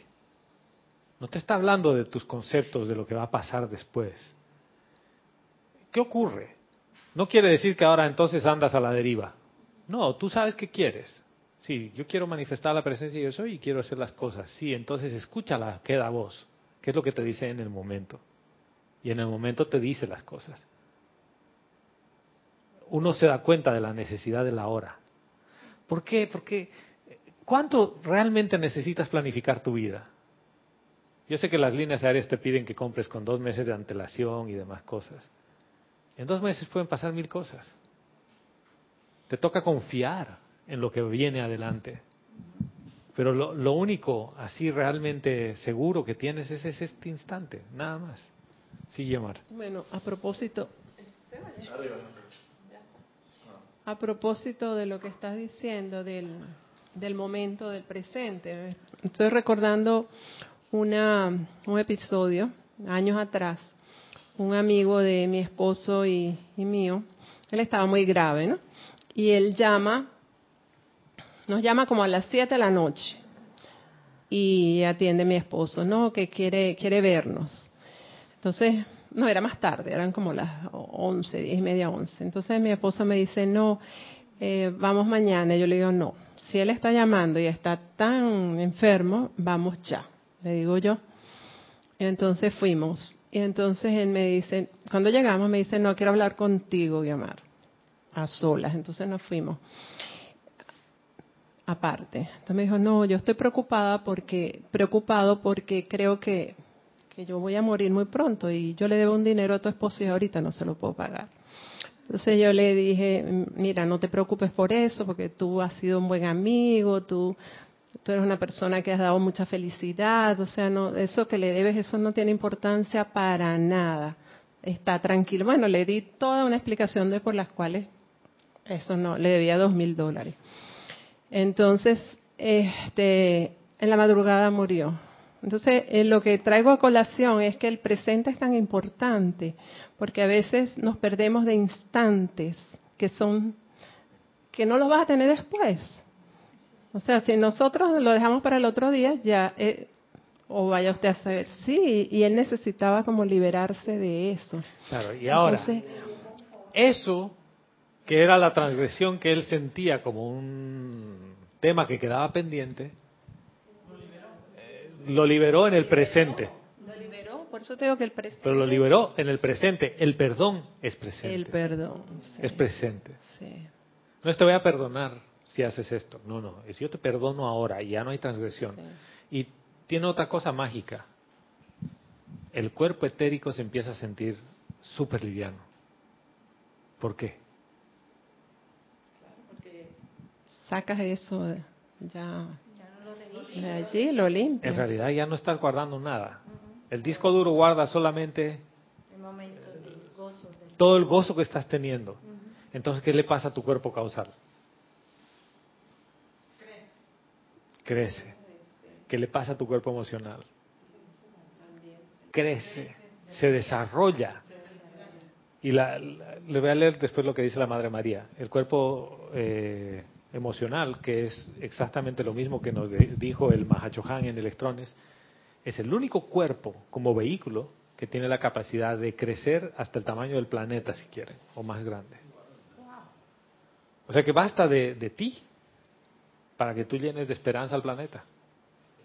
No te está hablando de tus conceptos, de lo que va a pasar después. ¿Qué ocurre? No quiere decir que ahora entonces andas a la deriva. No, tú sabes qué quieres. Sí, yo quiero manifestar la presencia de yo soy y quiero hacer las cosas. Sí, entonces escúchala, queda voz. ¿Qué es lo que te dice en el momento? Y en el momento te dice las cosas. Uno se da cuenta de la necesidad de la hora. ¿Por qué? Porque ¿cuánto realmente necesitas planificar tu vida? Yo sé que las líneas aéreas te piden que compres con dos meses de antelación y demás cosas. En dos meses pueden pasar mil cosas. Te toca confiar en lo que viene adelante. Pero lo, lo único así realmente seguro que tienes es, es este instante, nada más. Sí, Yomar. Bueno, a propósito. A propósito de lo que estás diciendo del, del momento del presente, estoy recordando una, un episodio años atrás. Un amigo de mi esposo y, y mío, él estaba muy grave, ¿no? Y él llama, nos llama como a las 7 de la noche y atiende mi esposo, ¿no? Que quiere, quiere vernos. Entonces, no, era más tarde, eran como las 11, 10 y media, 11. Entonces mi esposo me dice, no, eh, vamos mañana. Yo le digo, no, si él está llamando y está tan enfermo, vamos ya, le digo yo. Y entonces fuimos. Y entonces él me dice, cuando llegamos me dice, no, quiero hablar contigo, Guiamar, a solas. Entonces nos fuimos aparte. Entonces me dijo, no, yo estoy preocupada porque, preocupado porque creo que, que yo voy a morir muy pronto y yo le debo un dinero a tu esposo y ahorita no se lo puedo pagar. Entonces yo le dije, mira, no te preocupes por eso, porque tú has sido un buen amigo, tú, tú eres una persona que has dado mucha felicidad, o sea, no, eso que le debes, eso no tiene importancia para nada. Está tranquilo. Bueno, le di toda una explicación de por las cuales eso no, le debía dos mil dólares. Entonces, este, en la madrugada murió. Entonces, eh, lo que traigo a colación es que el presente es tan importante, porque a veces nos perdemos de instantes que son, que no los vas a tener después. O sea, si nosotros lo dejamos para el otro día, ya, eh, o vaya usted a saber, sí, y él necesitaba como liberarse de eso. Claro, y ahora, Entonces, eso que era la transgresión que él sentía como un tema que quedaba pendiente, eh, lo liberó en el presente. lo liberó, por eso te digo que el presente. Pero lo liberó en el presente. El perdón es presente. El perdón. sí, Es presente. sí. No te voy a perdonar si haces esto. No, no. Es yo te perdono ahora y ya no hay transgresión. Y tiene otra cosa mágica. El cuerpo etérico se empieza a sentir súper liviano. ¿Por qué? Sacas eso ya de allí, lo limpias. En realidad ya no estás guardando nada. El disco duro guarda solamente El momento del gozo. Del... todo el gozo que estás teniendo. Entonces, ¿qué le pasa a tu cuerpo causal? Crece. ¿Qué le pasa a tu cuerpo emocional? Crece, se desarrolla. Y la, la- le voy a leer después lo que dice la Madre María. El cuerpo eh, emocional, que es exactamente lo mismo que nos dijo el Mahachohan en Electrones, es el único cuerpo como vehículo que tiene la capacidad de crecer hasta el tamaño del planeta, si quieren, o más grande. O sea que basta de, de ti para que tú llenes de esperanza al planeta,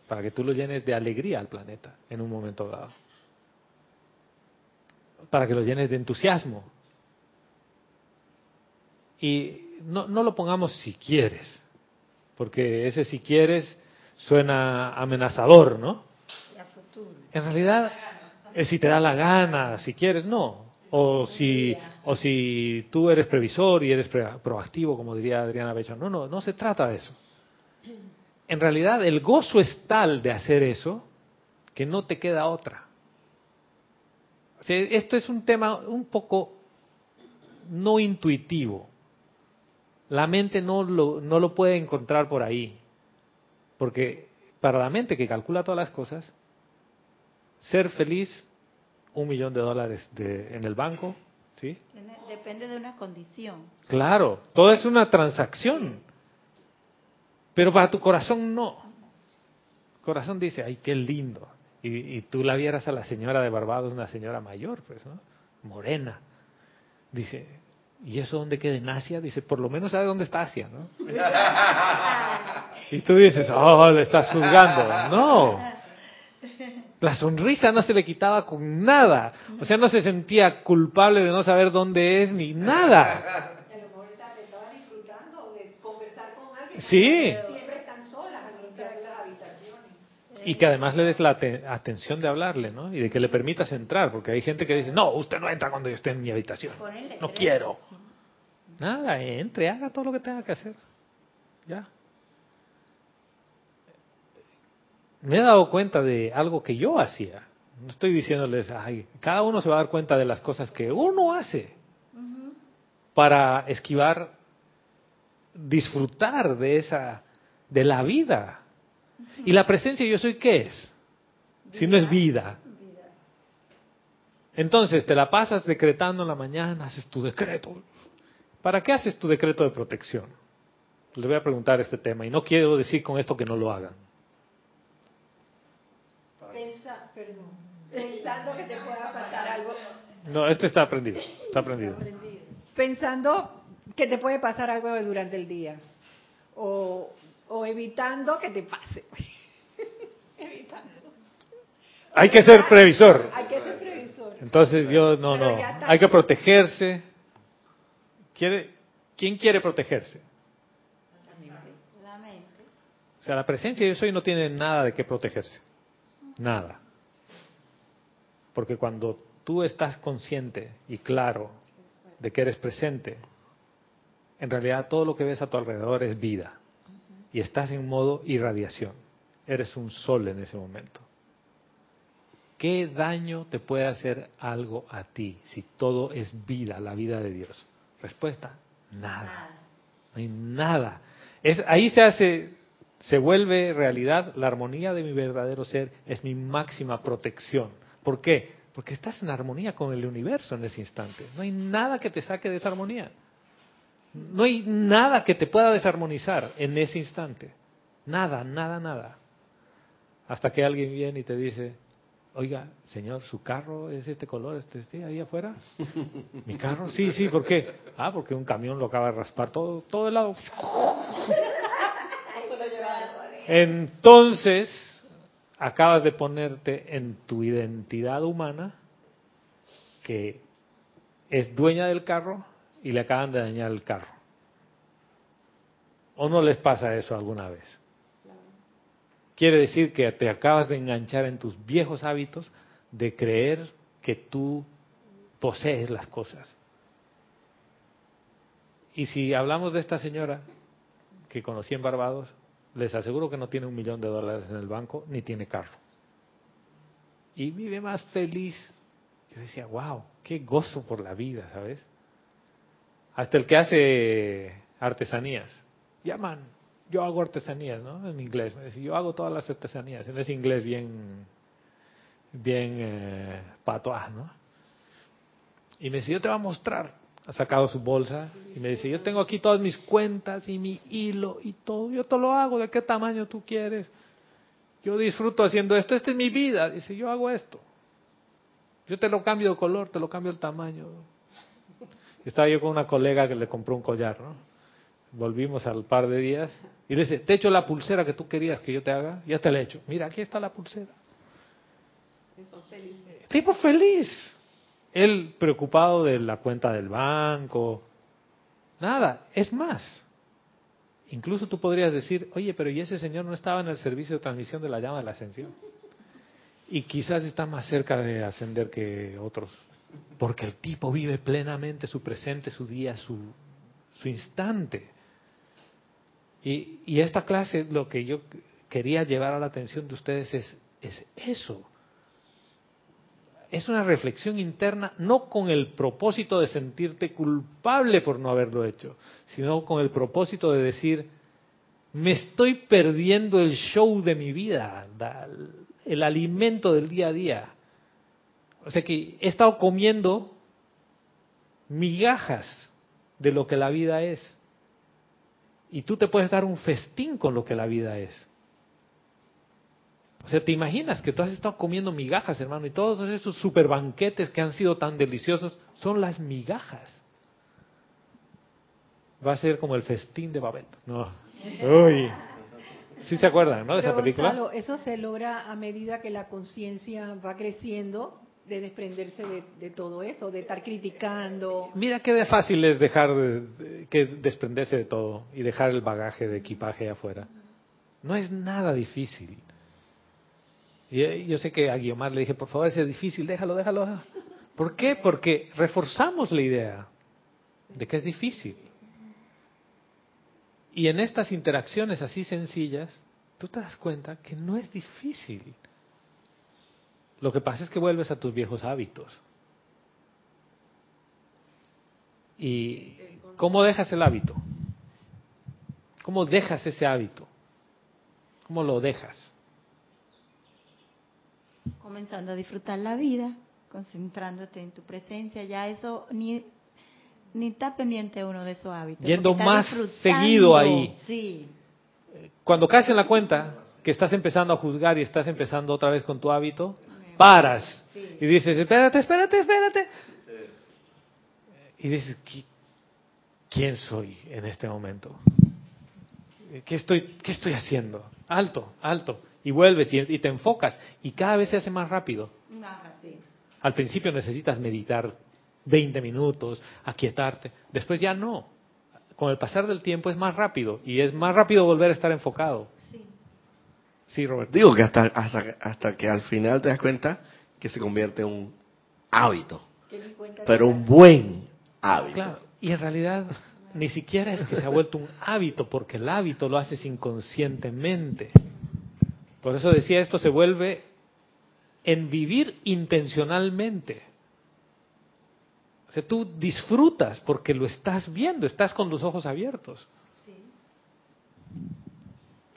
para que tú lo llenes de alegría al planeta en un momento dado, para que lo llenes de entusiasmo. Y no, no lo pongamos si quieres, porque ese si quieres suena amenazador, ¿no? En realidad, es si te da la gana, si quieres, no. O si, o si tú eres previsor y eres pre- proactivo, como diría Adriana Bechón. No, no, no se trata de eso. En realidad, el gozo es tal de hacer eso que no te queda otra. O sea, esto es un tema un poco no intuitivo. La mente no lo, no lo puede encontrar por ahí. Porque para la mente que calcula todas las cosas, ser feliz, un millón de dólares de, en el banco, ¿sí? Depende de una condición. Claro, todo es una transacción. Pero para tu corazón no. corazón dice, ay, qué lindo. Y, y, tú la vieras a la señora de Barbados, una señora mayor, pues, ¿no? Morena. Dice, ¿y eso dónde queda en Asia? Dice, por lo menos sabe dónde está Asia, ¿no? y tú dices, oh, le estás juzgando. No. La sonrisa no se le quitaba con nada. O sea, no se sentía culpable de no saber dónde es ni nada. A lo mejor estaba disfrutando de conversar con alguien. Sí. Siempre están solas en esas habitaciones. Y que además le des la atención de hablarle, ¿no? Y de que le permitas entrar, porque hay gente que dice, no, usted no entra cuando yo esté en mi habitación. No quiero. Nada, entre, haga todo lo que tenga que hacer. Ya. Me he dado cuenta de algo que yo hacía. No estoy diciéndoles, ay, cada uno se va a dar cuenta de las cosas que uno hace para esquivar, disfrutar de esa, de la vida. Y la presencia yo soy, ¿qué es? Si no es vida. Entonces te la pasas decretando en la mañana, haces tu decreto. ¿Para qué haces tu decreto de protección? Les voy a preguntar este tema y no quiero decir con esto que no lo hagan. Pensa, perdón, pensando que te pueda pasar algo. No, este está aprendido, está aprendido. Pensando que te puede pasar algo durante el día. O, o evitando que te pase. evitando. Hay que ser previsor. Hay que ser previsor. Entonces yo, no, no. Hay que protegerse. ¿Quiere, ¿Quién quiere protegerse? La mente. O sea, la presencia de yo soy no tiene nada de qué protegerse. Nada. Porque cuando tú estás consciente y claro de que eres presente, en realidad todo lo que ves a tu alrededor es vida. Y estás en modo irradiación. Eres un sol en ese momento. ¿Qué daño te puede hacer algo a ti si todo es vida, la vida de Dios? Respuesta, nada. No hay nada. Es, ahí se hace, se vuelve realidad la armonía de mi verdadero ser, es mi máxima protección. ¿Por qué? Porque estás en armonía con el universo en ese instante. No hay nada que te saque de esa armonía. No hay nada que te pueda desarmonizar en ese instante. Nada, nada, nada. Hasta que alguien viene y te dice, oiga, señor, ¿su carro es este color, este, este ahí afuera? ¿Mi carro? Sí, sí, ¿por qué? Ah, porque un camión lo acaba de raspar todo, todo el lado. Entonces, acabas de ponerte en tu identidad humana, que es dueña del carro, y le acaban de dañar el carro. ¿O no les pasa eso alguna vez? Quiere decir que te acabas de enganchar en tus viejos hábitos de creer que tú posees las cosas. Y si hablamos de esta señora que conocí en Barbados, les aseguro que no tiene un millón de dólares en el banco ni tiene carro. Y vive más feliz. Yo decía, wow, qué gozo por la vida, ¿sabes? Hasta el que hace artesanías. Llaman, yo hago artesanías, ¿no? En inglés. Me dice, yo hago todas las artesanías. En ese inglés bien, bien eh, ¿no? Y me dice, yo te voy a mostrar. Ha sacado su bolsa y me dice, yo tengo aquí todas mis cuentas y mi hilo y todo. Yo te lo hago, ¿de qué tamaño tú quieres? Yo disfruto haciendo esto, esta es mi vida. Dice, yo hago esto. Yo te lo cambio de color, te lo cambio el tamaño. Estaba yo con una colega que le compró un collar, ¿no? Volvimos al par de días y le dice, te echo la pulsera que tú querías que yo te haga, ya te la he hecho. Mira, aquí está la pulsera. Tipo feliz. Él preocupado de la cuenta del banco. Nada, es más. Incluso tú podrías decir, oye, pero ¿y ese señor no estaba en el servicio de transmisión de la llama de la ascensión? Y quizás está más cerca de ascender que otros. Porque el tipo vive plenamente su presente, su día, su, su instante. Y, y esta clase, lo que yo quería llevar a la atención de ustedes es, es eso. Es una reflexión interna no con el propósito de sentirte culpable por no haberlo hecho, sino con el propósito de decir, me estoy perdiendo el show de mi vida, el alimento del día a día. O sea que he estado comiendo migajas de lo que la vida es. Y tú te puedes dar un festín con lo que la vida es. O sea, ¿te imaginas que tú has estado comiendo migajas, hermano? Y todos esos super banquetes que han sido tan deliciosos son las migajas. Va a ser como el festín de Babel. No. Uy. Sí se acuerdan, ¿no? De esa película. eso se logra a medida que la conciencia va creciendo de desprenderse de, todo eso, de estar criticando. Mira qué de fácil es dejar de, que desprenderse de todo y dejar el bagaje de equipaje afuera. No es nada difícil. Y eh, yo sé que a Guiomar le dije, por favor, es difícil, déjalo, déjalo. ¿Por qué? Porque reforzamos la idea de que es difícil. Y en estas interacciones así sencillas, tú te das cuenta que no es difícil. Lo que pasa es que vuelves a tus viejos hábitos. ¿Y cómo dejas el hábito? ¿Cómo dejas ese hábito? ¿Cómo lo dejas? Comenzando a disfrutar la vida, concentrándote en tu presencia, ya eso ni, ni está pendiente uno de esos hábitos. Yendo más seguido ahí. Sí. Cuando caes en la cuenta que estás empezando a juzgar y estás empezando otra vez con tu hábito, paras y dices, espérate, espérate, espérate. Y dices, ¿quién soy en este momento? ¿Qué estoy, qué estoy haciendo? Alto, alto. Y vuelves y, te enfocas y cada vez se hace más rápido. Al principio necesitas meditar 20 minutos, aquietarte. Después ya no. Con el pasar del tiempo es más rápido y es más rápido volver a estar enfocado. Sí, Roberto. Digo que hasta, hasta, que al final te das cuenta que se convierte en un hábito. Pero un buen hábito. Claro, y en realidad ni siquiera es que se ha vuelto un hábito, porque el hábito lo haces inconscientemente. Por eso decía, esto se vuelve en vivir intencionalmente. O sea, tú disfrutas porque lo estás viendo, estás con los ojos abiertos.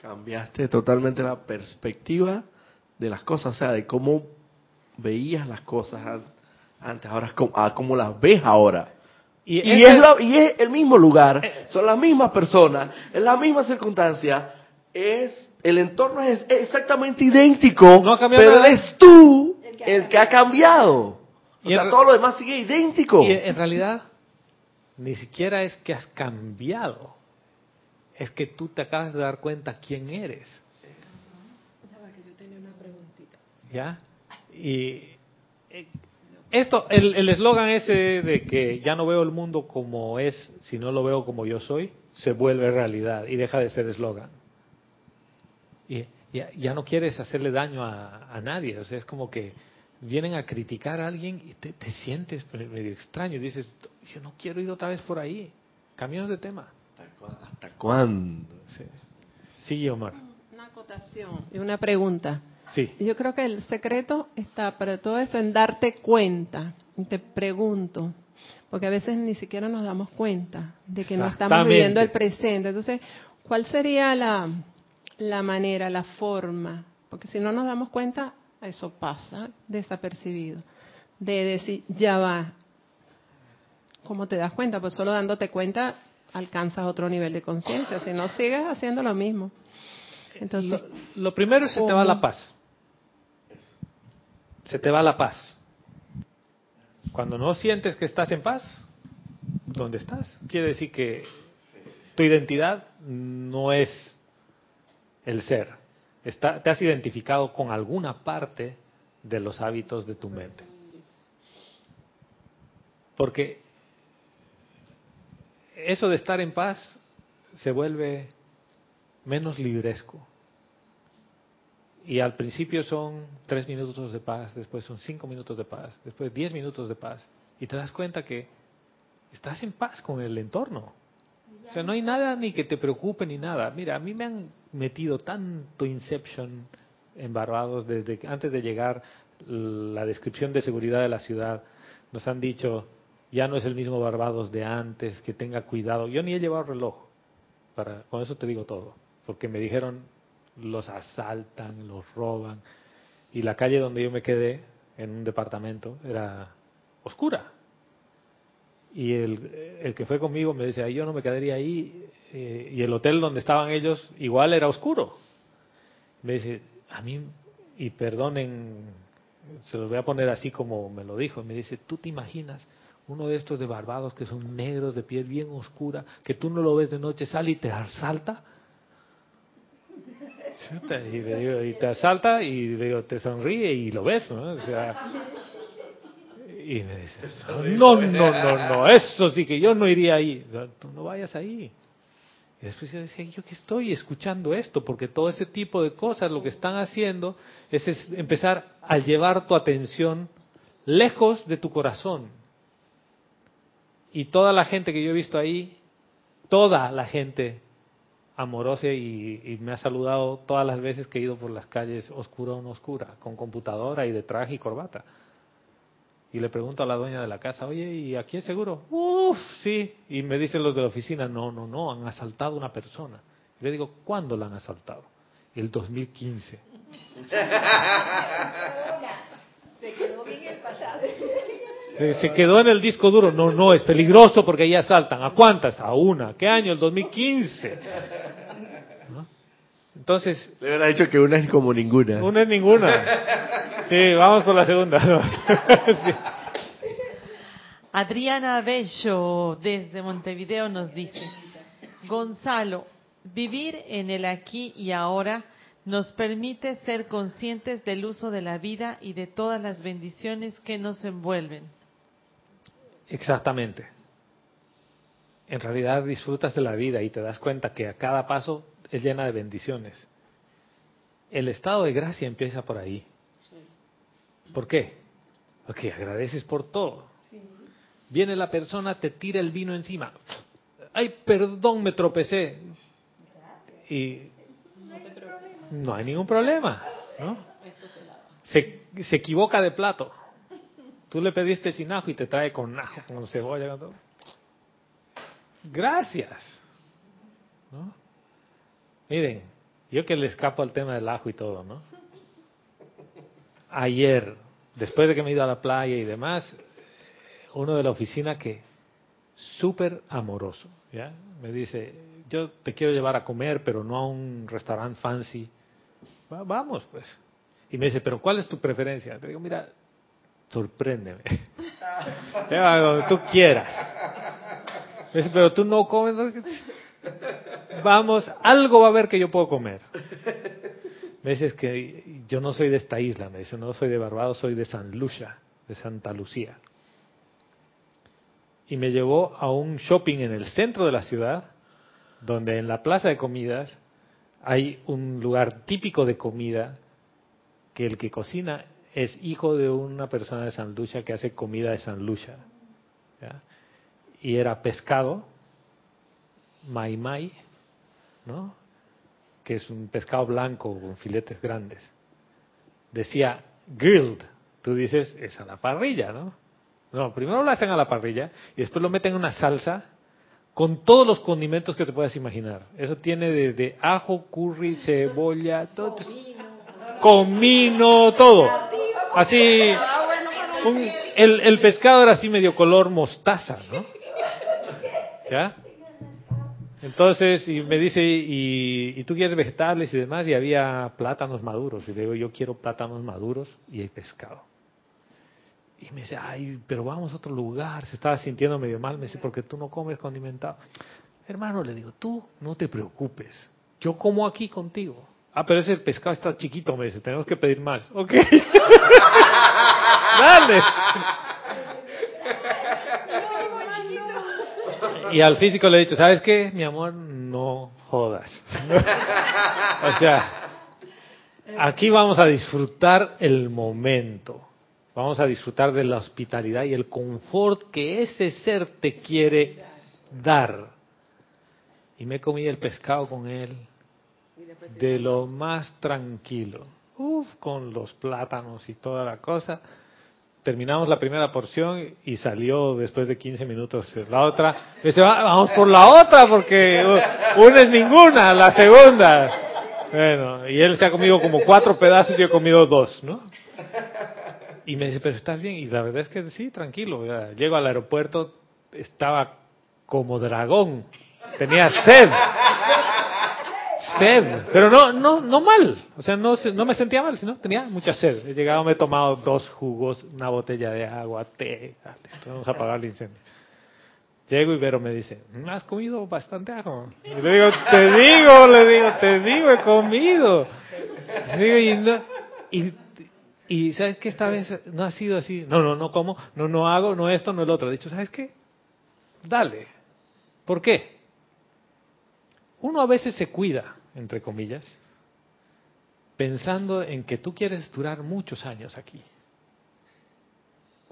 Cambiaste totalmente la perspectiva de las cosas, o sea, de cómo veías las cosas antes, ahora a cómo las ves ahora. Y, es, y es el mismo lugar, eh. son las mismas personas, es la misma circunstancia, es el entorno es exactamente idéntico, pero eres tú el que ha cambiado. O sea, todo lo demás sigue idéntico. Y en realidad, ni siquiera es que has cambiado es que tú te acabas de dar cuenta quién eres. Ya Y eh, esto, el eslogan ese de que ya no veo el mundo como es, si no lo veo como yo soy, se vuelve realidad y deja de ser eslogan. Y ya, no quieres hacerle daño a, nadie, o sea, es como que vienen a criticar a alguien y te, te sientes medio extraño y dices, yo no quiero ir otra vez por ahí, cambiamos de tema. ¿Hasta cuándo? Sí. Omar. Una acotación y una pregunta. Sí. Yo creo que el secreto está para todo esto en darte cuenta. Y te pregunto, porque a veces ni siquiera nos damos cuenta de que no estamos viviendo el presente. Entonces, ¿cuál sería la, la manera, la forma? Porque si no nos damos cuenta, eso pasa desapercibido. De decir, ya va. ¿Cómo te das cuenta? Pues solo dándote cuenta alcanzas otro nivel de conciencia, si no sigues haciendo lo mismo. Entonces, lo, primero es se te va la paz. Se te va la paz. Cuando no sientes que estás en paz, ¿dónde estás? Quiere decir que tu identidad no es el ser. Está, te has identificado con alguna parte de los hábitos de tu mente. Porque eso de estar en paz se vuelve menos libresco. Y al principio son tres minutos de paz, después son cinco minutos de paz, después diez minutos de paz. Y te das cuenta que estás en paz con el entorno. O sea, no hay nada ni que te preocupe ni nada. Mira, a mí me han metido tanto Inception en Barbados desde antes de llegar la descripción de seguridad de la ciudad. Nos han dicho, ya no es el mismo Barbados de antes, que tenga cuidado. Yo ni he llevado reloj, con eso te digo todo, porque me dijeron, los asaltan, los roban, y la calle donde yo me quedé, en un departamento, era oscura. Y el, el que fue conmigo me decía, yo no me quedaría ahí, eh, y el hotel donde estaban ellos igual era oscuro. Me dice, a mí, y perdonen, se los voy a poner así como me lo dijo, me dice, ¿tú te imaginas uno de estos de Barbados que son negros, de piel bien oscura, que tú no lo ves de noche, sale y te asalta? Y, le digo, y te asalta y le digo, te sonríe y lo ves, ¿no? O sea, y me dice, no, no, no, no, eso sí que yo no iría ahí. Tú no vayas ahí. Y después yo decía, yo que estoy escuchando esto, porque todo ese tipo de cosas lo que están haciendo es empezar a llevar tu atención lejos de tu corazón. Y toda la gente que yo he visto ahí, toda la gente amorosa y, me ha saludado todas las veces que he ido por las calles oscura o no oscura, con computadora y de traje y corbata. Y le pregunto a la dueña de la casa, oye, ¿y aquí es seguro? Uf, sí. Y me dicen los de la oficina, no, no, no, han asaltado a una persona. Y le digo, ¿cuándo la han asaltado? El 2015. Se quedó bien el pasado. Se, se quedó en el disco duro. No, no, es peligroso porque ahí asaltan. ¿A cuántas? A una. ¿Qué año? El 2015. ¿No? Entonces, Le hubiera dicho que una es como ninguna. una es ninguna. Sí, vamos por la segunda. ¿no? Sí. Adriana Bello desde Montevideo nos dice, Gonzalo, vivir en el aquí y ahora nos permite ser conscientes del uso de la vida y de todas las bendiciones que nos envuelven. Exactamente. En realidad disfrutas de la vida y te das cuenta que a cada paso es llena de bendiciones. El estado de gracia empieza por ahí. ¿Por qué? Porque agradeces por todo. Viene la persona, te tira el vino encima. Ay, perdón, me tropecé. Y no hay ningún problema, ¿no? Se, se equivoca de plato. Tú le pediste sin ajo y te trae con ajo, con cebolla, con todo. Gracias. ¿no? Miren, yo que le escapo al tema del ajo y todo, ¿no? Ayer, después de que me he ido a la playa y demás, uno de la oficina que súper amoroso, ¿ya? Me dice, yo te quiero llevar a comer, pero no a un restaurante fancy. "Va- vamos, pues. Y me dice, pero ¿cuál es tu preferencia? Te digo, mira, sorpréndeme. Donde tú quieras. Pero tú no comes. Vamos, algo va a haber que yo puedo comer. Me dice, es que yo no soy de esta isla. Me dice, no soy de Barbados, soy de San Lucia, de Santa Lucía. Y me llevó a un shopping en el centro de la ciudad, donde en la plaza de comidas hay un lugar típico de comida que el que cocina es hijo de una persona de San Lucia que hace comida de San Lucia. ¿ya? Y era pescado, mai mai, ¿no? que es un pescado blanco con filetes grandes. Decía grilled, tú dices, es a la parrilla, ¿no? No, primero lo hacen a la parrilla y después lo meten en una salsa con todos los condimentos que te puedas imaginar. Eso tiene desde ajo, curry, cebolla, todo, comino, todo. Así, el, el pescado era así medio color mostaza, ¿no? ¿Ya? Entonces, y me dice, y, y tú quieres vegetales y demás, y había plátanos maduros. Y le digo, yo quiero plátanos maduros y hay pescado. Y me dice, ay, pero vamos a otro lugar. Se estaba sintiendo medio mal. Me dice, porque tú no comes condimentado. Hermano, le digo, tú no te preocupes. Yo como aquí contigo. Ah, pero ese pescado está chiquito, me dice, tenemos que pedir más. Ok. Dale. Y al físico le he dicho, ¿sabes qué? Mi amor, no jodas. o sea, aquí vamos a disfrutar el momento. Vamos a disfrutar de la hospitalidad y el confort que ese ser te quiere dar. Y me comí el pescado con él de lo más tranquilo. Uf, con los plátanos y toda la cosa. Terminamos la primera porción y salió después de 15 minutos la otra. Dice, "Va- vamos por la otra porque una es ninguna, la segunda. Bueno, y él se ha comido como cuatro pedazos y yo he comido dos, ¿no? Y me dice, pero estás bien. Y la verdad es que sí, tranquilo. ya. Llego al aeropuerto, estaba como dragón. Tenía sed. Sed. Pero no, no, no mal. O sea, no, no me sentía mal, sino tenía mucha sed. He llegado, me he tomado dos jugos, una botella de agua, té. Listo, vamos a apagar el incendio. Llego y Vero me dice, "Mm, has comido bastante ajo. Y le digo, te digo, le digo, te digo, he comido. Le digo, y, no- y, y sabes que esta vez no ha sido así. No, no, no como, no, no hago, no esto, no el otro. He dicho, ¿sabes qué? Dale. ¿Por qué? Uno a veces se cuida, entre comillas, pensando en que tú quieres durar muchos años aquí.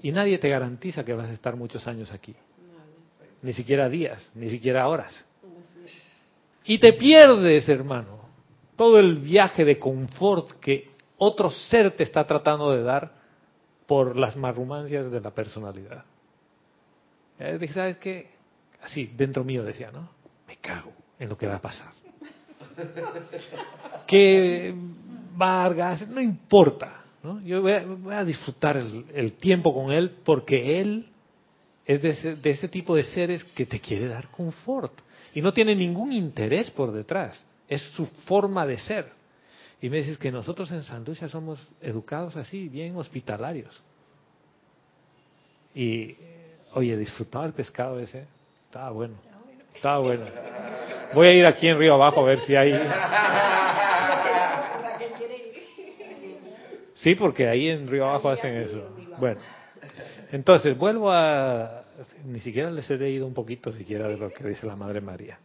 Y nadie te garantiza que vas a estar muchos años aquí. Ni siquiera días, ni siquiera horas. Y te pierdes, hermano, todo el viaje de confort que otro ser te está tratando de dar por las marrumancias de la personalidad. Eh, dije, ¿sabes qué? Así, dentro mío decía, ¿no? Me cago en lo que va a pasar. que Vargas, no importa, ¿no? Yo voy a, disfrutar el, tiempo con él porque él es de ese, tipo de seres que te quiere dar confort y no tiene ningún interés por detrás, es su forma de ser. Y me dices que nosotros en San somos educados así, bien hospitalarios. Y, oye, disfrutaba el pescado ese, estaba bueno, estaba bueno. Voy a ir aquí en Río Abajo a ver si hay... Sí, porque ahí en Río Abajo hacen eso. Bueno, entonces vuelvo a... Ni siquiera les he leído un poquito siquiera de lo que dice la Madre María.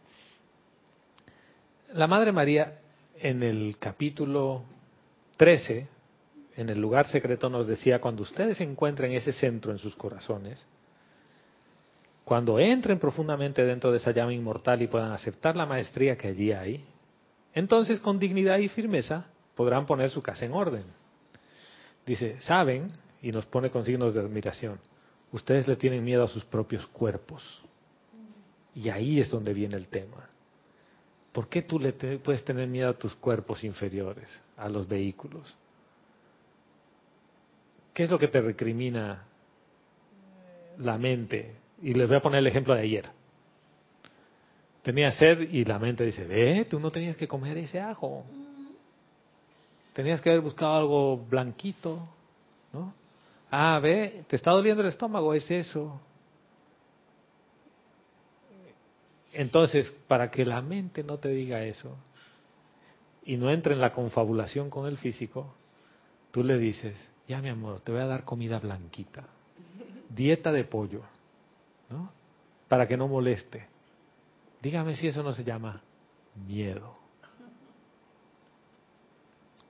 La Madre María en el capítulo 13, en el lugar secreto, nos decía, cuando ustedes encuentren ese centro en sus corazones, cuando entren profundamente dentro de esa llama inmortal y puedan aceptar la maestría que allí hay, entonces con dignidad y firmeza podrán poner su casa en orden. Dice, saben, y nos pone con signos de admiración, ustedes le tienen miedo a sus propios cuerpos. Y ahí es donde viene el tema. ¿Por qué tú le puedes tener miedo a tus cuerpos inferiores, a los vehículos? ¿Qué es lo que te recrimina la mente? Y les voy a poner el ejemplo de ayer. Tenía sed y la mente dice, ve, tú no tenías que comer ese ajo. Tenías que haber buscado algo blanquito, ¿no? Ah, ve, te está doliendo el estómago, es eso. Entonces, para que la mente no te diga eso y no entre en la confabulación con el físico, tú le dices, ya mi amor, te voy a dar comida blanquita, dieta de pollo. Para que no moleste. Dígame si eso no se llama miedo.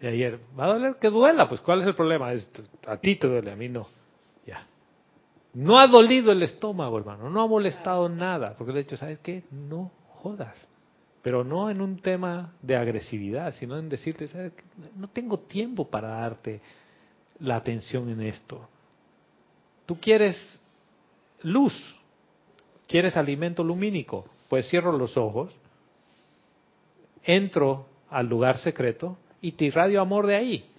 Y ayer, ¿va a doler que duela? Pues ¿cuál es el problema? Es, a ti te duele, a mí no. Ya. No ha dolido el estómago, hermano, no ha molestado nada, porque le he dicho, ¿sabes qué? No jodas. Pero no en un tema de agresividad, sino en decirte, ¿sabes qué? No tengo tiempo para darte la atención en esto. Tú quieres luz, quieres alimento lumínico, pues cierro los ojos, entro al lugar secreto y te irradio amor de ahí.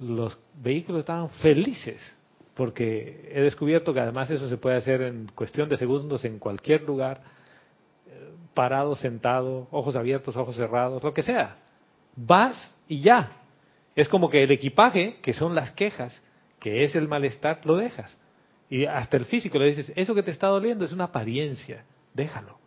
Los vehículos estaban felices porque he descubierto que además eso se puede hacer en cuestión de segundos en cualquier lugar, eh, parado, sentado, ojos abiertos, ojos cerrados, lo que sea. Vas y ya. Es como que el equipaje, que son las quejas, que es el malestar, lo dejas. Y hasta el físico le dices, eso que te está doliendo es una apariencia, déjalo.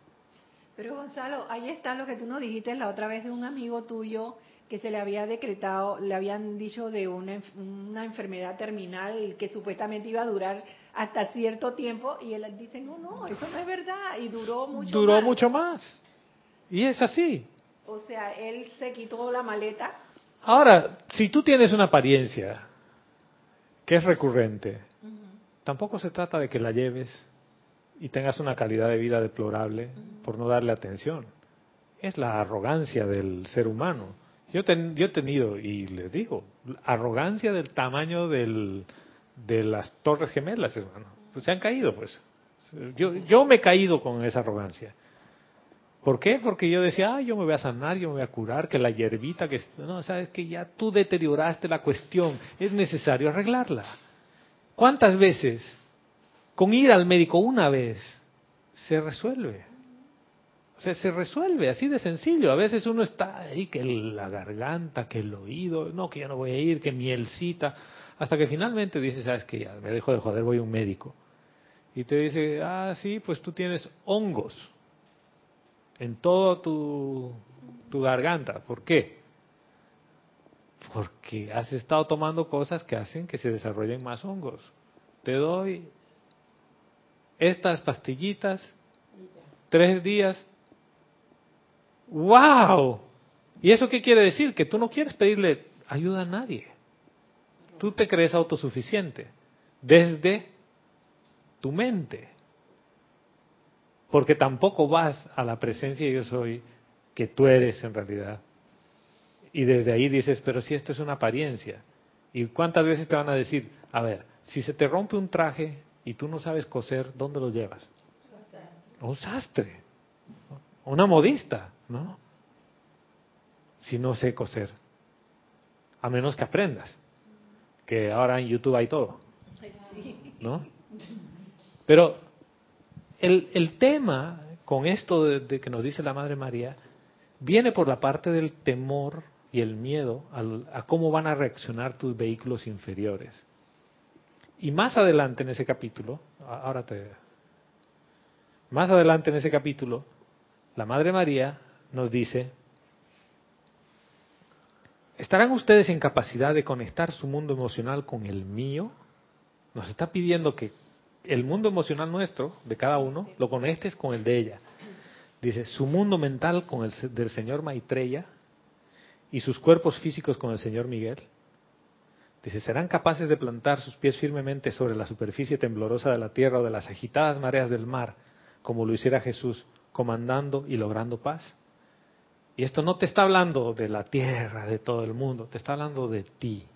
Pero Gonzalo, ahí está lo que tú nos dijiste la otra vez de un amigo tuyo que se le había decretado, le habían dicho de una, una enfermedad terminal que supuestamente iba a durar hasta cierto tiempo y él dice, no, no, eso no es verdad y duró mucho Duró más. mucho más. Y es así. O sea, él se quitó la maleta. Ahora, si tú tienes una apariencia que es recurrente, tampoco se trata de que la lleves y tengas una calidad de vida deplorable por no darle atención. Es la arrogancia del ser humano. Yo, ten- yo he tenido, y les digo, arrogancia del tamaño del, de las torres gemelas, hermano. Pues se han caído, pues. Yo, yo me he caído con esa arrogancia. ¿Por qué? Porque yo decía, ah, yo me voy a sanar, yo me voy a curar, que la hierbita, que... No, sabes que ya tú deterioraste la cuestión, es necesario arreglarla. ¿Cuántas veces, con ir al médico una vez, se resuelve? O sea, se resuelve así de sencillo. A veces uno está ahí, que la garganta, que el oído, no, que ya no voy a ir, que mielcita, hasta que finalmente dices, sabes que ya me dejo de joder, voy a un médico. Y te dice, ah, sí, pues tú tienes hongos en toda tu, tu garganta. ¿Por qué? Porque has estado tomando cosas que hacen que se desarrollen más hongos. Te doy estas pastillitas, tres días. ¡Wow! ¿Y eso qué quiere decir? Que tú no quieres pedirle ayuda a nadie. Tú te crees autosuficiente desde tu mente. Porque tampoco vas a la presencia yo soy que tú eres en realidad. Y desde ahí dices, pero si esto es una apariencia. ¿Y cuántas veces te van a decir, a ver, si se te rompe un traje y tú no sabes coser, ¿dónde lo llevas? Un sastre. Una modista, ¿no? Si no sé coser. A menos que aprendas. Que ahora en YouTube hay todo. ¿No? Pero el, el tema con esto de, de que nos dice la Madre María viene por la parte del temor y el miedo al- a cómo van a reaccionar tus vehículos inferiores. Y más adelante en ese capítulo, a- ahora te... Más adelante en ese capítulo, la Madre María nos dice, ¿estarán ustedes en capacidad de conectar su mundo emocional con el mío? Nos está pidiendo que el mundo emocional nuestro, de cada uno, lo conectes con el de ella. Dice, su mundo mental con el del señor Maitreya y sus cuerpos físicos con el señor Miguel. Dice, ¿serán capaces de plantar sus pies firmemente sobre la superficie temblorosa de la tierra o de las agitadas mareas del mar, como lo hiciera Jesús, comandando y logrando paz? Y esto no te está hablando de la tierra, de todo el mundo, te está hablando de ti,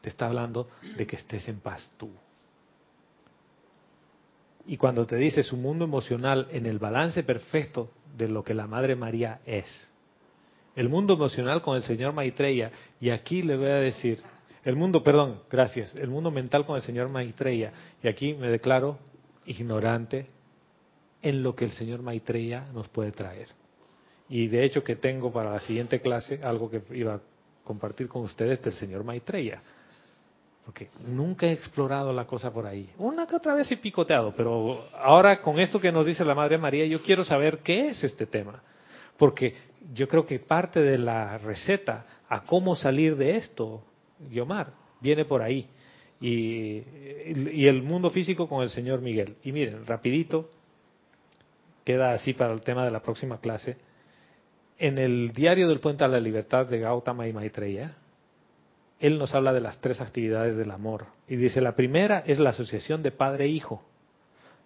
te está hablando de que estés en paz tú. Y cuando te dice su mundo emocional en el balance perfecto de lo que la Madre María es, el mundo emocional con el señor Maitreya, y aquí le voy a decir, el mundo, perdón, gracias, el mundo mental con el señor Maitreya, y aquí me declaro ignorante en lo que el señor Maitreya nos puede traer. Y de hecho que tengo para la siguiente clase algo que iba a compartir con ustedes del señor Maitreya. Porque nunca he explorado la cosa por ahí. Una que otra vez he picoteado, pero ahora con esto que nos dice la Madre María, yo quiero saber qué es este tema. Porque yo creo que parte de la receta a cómo salir de esto, Guiomar, viene por ahí. Y, y el mundo físico con el señor Miguel. Y miren, rapidito, queda así para el tema de la próxima clase. En el diario del Puente a la Libertad de Gautama y Maitreya, él nos habla de las tres actividades del amor. Y dice, la primera es la asociación de padre e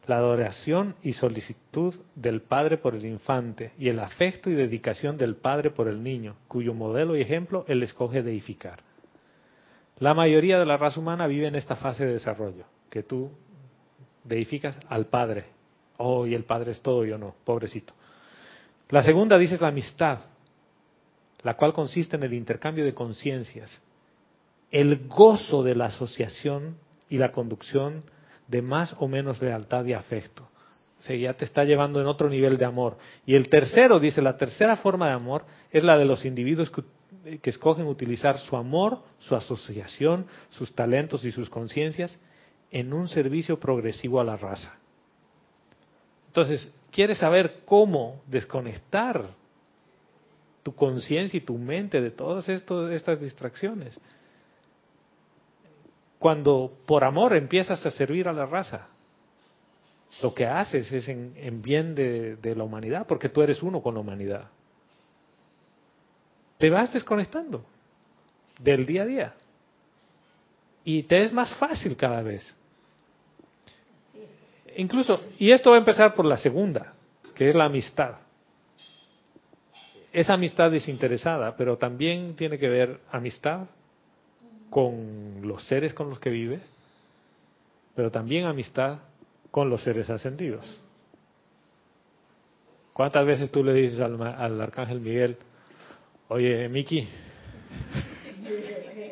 la adoración y solicitud del padre por el infante y el afecto y dedicación del padre por el niño, cuyo modelo y ejemplo él escoge deificar. La mayoría de la raza humana vive en esta fase de desarrollo, que tú deificas al padre. Oh, y el padre es todo, yo no, pobrecito. La segunda dice es la amistad, la cual consiste en el intercambio de conciencias, el gozo de la asociación y la conducción de más o menos lealtad y afecto. O sea, ya te está llevando en otro nivel de amor. Y el tercero, dice, la tercera forma de amor es la de los individuos que, escogen utilizar su amor, su asociación, sus talentos y sus conciencias en un servicio progresivo a la raza. Entonces, ¿quieres saber cómo desconectar tu conciencia y tu mente de todas estas distracciones? Cuando por amor empiezas a servir a la raza, lo que haces es en, en bien de, de la humanidad, porque tú eres uno con la humanidad. Te vas desconectando del día a día. Y te es más fácil cada vez. Incluso, y esto va a empezar por la segunda, que es la amistad. es amistad desinteresada, pero también tiene que ver amistad con los seres con los que vives, pero también amistad con los seres ascendidos. ¿Cuántas veces tú le dices al, al arcángel Miguel, oye, Miki?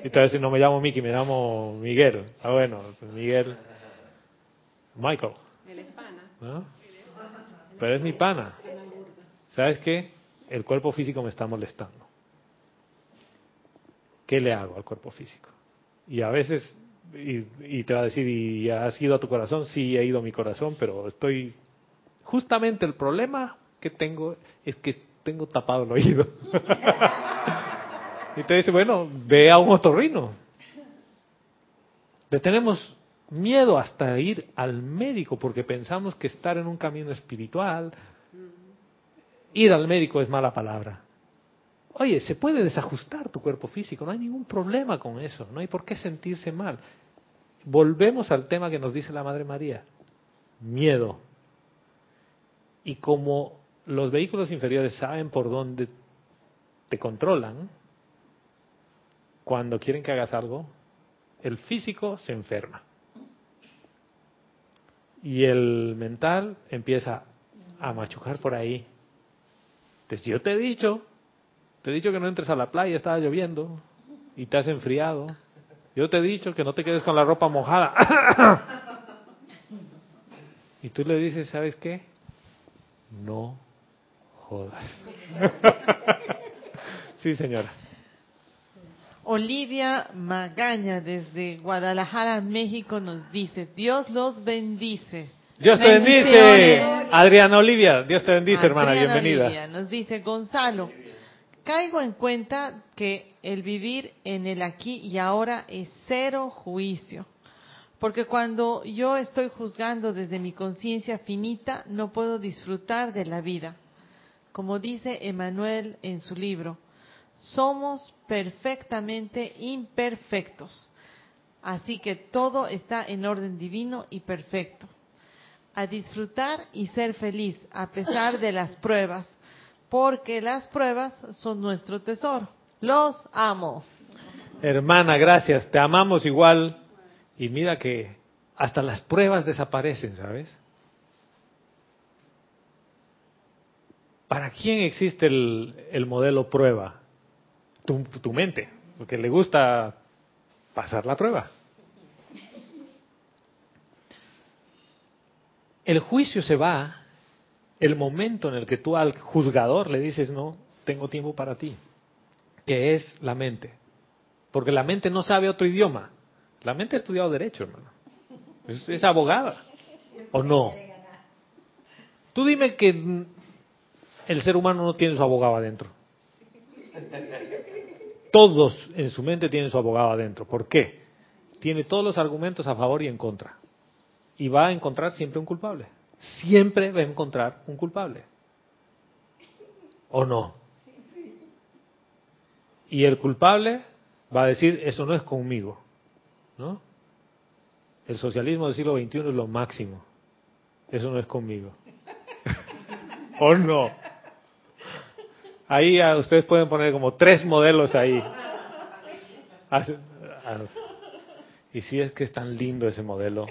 Y te va no me llamo Miki, me llamo Miguel. Ah, bueno, Miguel. Michael. ¿no? Pero es mi pana. ¿Sabes qué? El cuerpo físico me está molestando. ¿Qué le hago al cuerpo físico? Y a veces, y, te va a decir, ¿y has ido a tu corazón? Sí, he ido a mi corazón, pero estoy... Justamente el problema que tengo es que tengo tapado el oído. y te dice, bueno, ve a un otorrino. Le tenemos miedo hasta ir al médico porque pensamos que estar en un camino espiritual, ir al médico es mala palabra. Oye, se puede desajustar tu cuerpo físico, no hay ningún problema con eso, no hay por qué sentirse mal. Volvemos al tema que nos dice la Madre María, miedo. Y como los vehículos inferiores saben por dónde te controlan, cuando quieren que hagas algo, el físico se enferma. Y el mental empieza a machucar por ahí. Entonces yo te he dicho, te he dicho que no entres a la playa, estaba lloviendo y te has enfriado. Yo te he dicho que no te quedes con la ropa mojada. y tú le dices, ¿sabes qué? No jodas. sí, señora. Olivia Magaña desde Guadalajara, México nos dice, Dios los bendice. Dios te bendice. Adriana Olivia, Dios te bendice, hermana, bienvenida. Olivia nos dice, Gonzalo, caigo en cuenta que el vivir en el aquí y ahora es cero juicio. Porque cuando yo estoy juzgando desde mi conciencia finita, no puedo disfrutar de la vida. Como dice Emanuel en su libro, somos perfectamente imperfectos. Así que todo está en orden divino y perfecto. A disfrutar y ser feliz a pesar de las pruebas, porque las pruebas son nuestro tesoro. Los amo. Hermana, gracias. Te amamos igual. Y mira que hasta las pruebas desaparecen, ¿sabes? ¿Para quién existe el, el modelo prueba? Tu mente, porque le gusta pasar la prueba. El juicio se va el momento en el que tú al juzgador le dices, no, tengo tiempo para ti, que es la mente. Porque la mente no sabe otro idioma. La mente ha estudiado derecho, hermano. Es, abogada. ¿O no? Tú dime que el ser humano no tiene su abogado adentro. Todos en su mente tienen su abogado adentro. ¿Por qué? Tiene todos los argumentos a favor y en contra. Y va a encontrar siempre un culpable. Siempre va a encontrar un culpable. ¿O no? Y el culpable va a decir, eso no es conmigo. ¿No? El socialismo del siglo XXI es lo máximo. Eso no es conmigo. ¿O no? Ahí ah, ustedes pueden poner como tres modelos ahí. Ah, Y si es que es tan lindo ese modelo,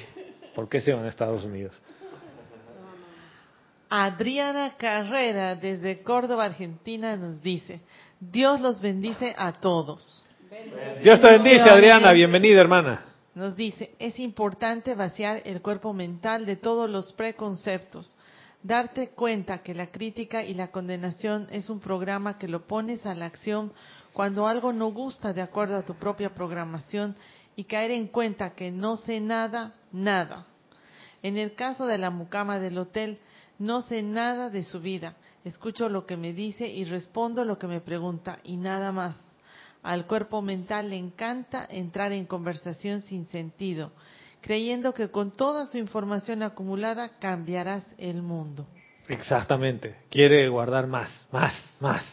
¿por qué se van a Estados Unidos? Adriana Carrera desde Córdoba, Argentina nos dice, Dios los bendice a todos. Dios te bendice, Adriana, bienvenida hermana. Nos dice, es importante vaciar el cuerpo mental de todos los preconceptos, darte cuenta que la crítica y la condenación es un programa que lo pones a la acción cuando algo no gusta de acuerdo a tu propia programación y caer en cuenta que no sé nada, nada. En el caso de la mucama del hotel, no sé nada de su vida, escucho lo que me dice y respondo lo que me pregunta y nada más. Al cuerpo mental le encanta entrar en conversación sin sentido, creyendo que con toda su información acumulada cambiarás el mundo. Exactamente. Quiere guardar más, más, más.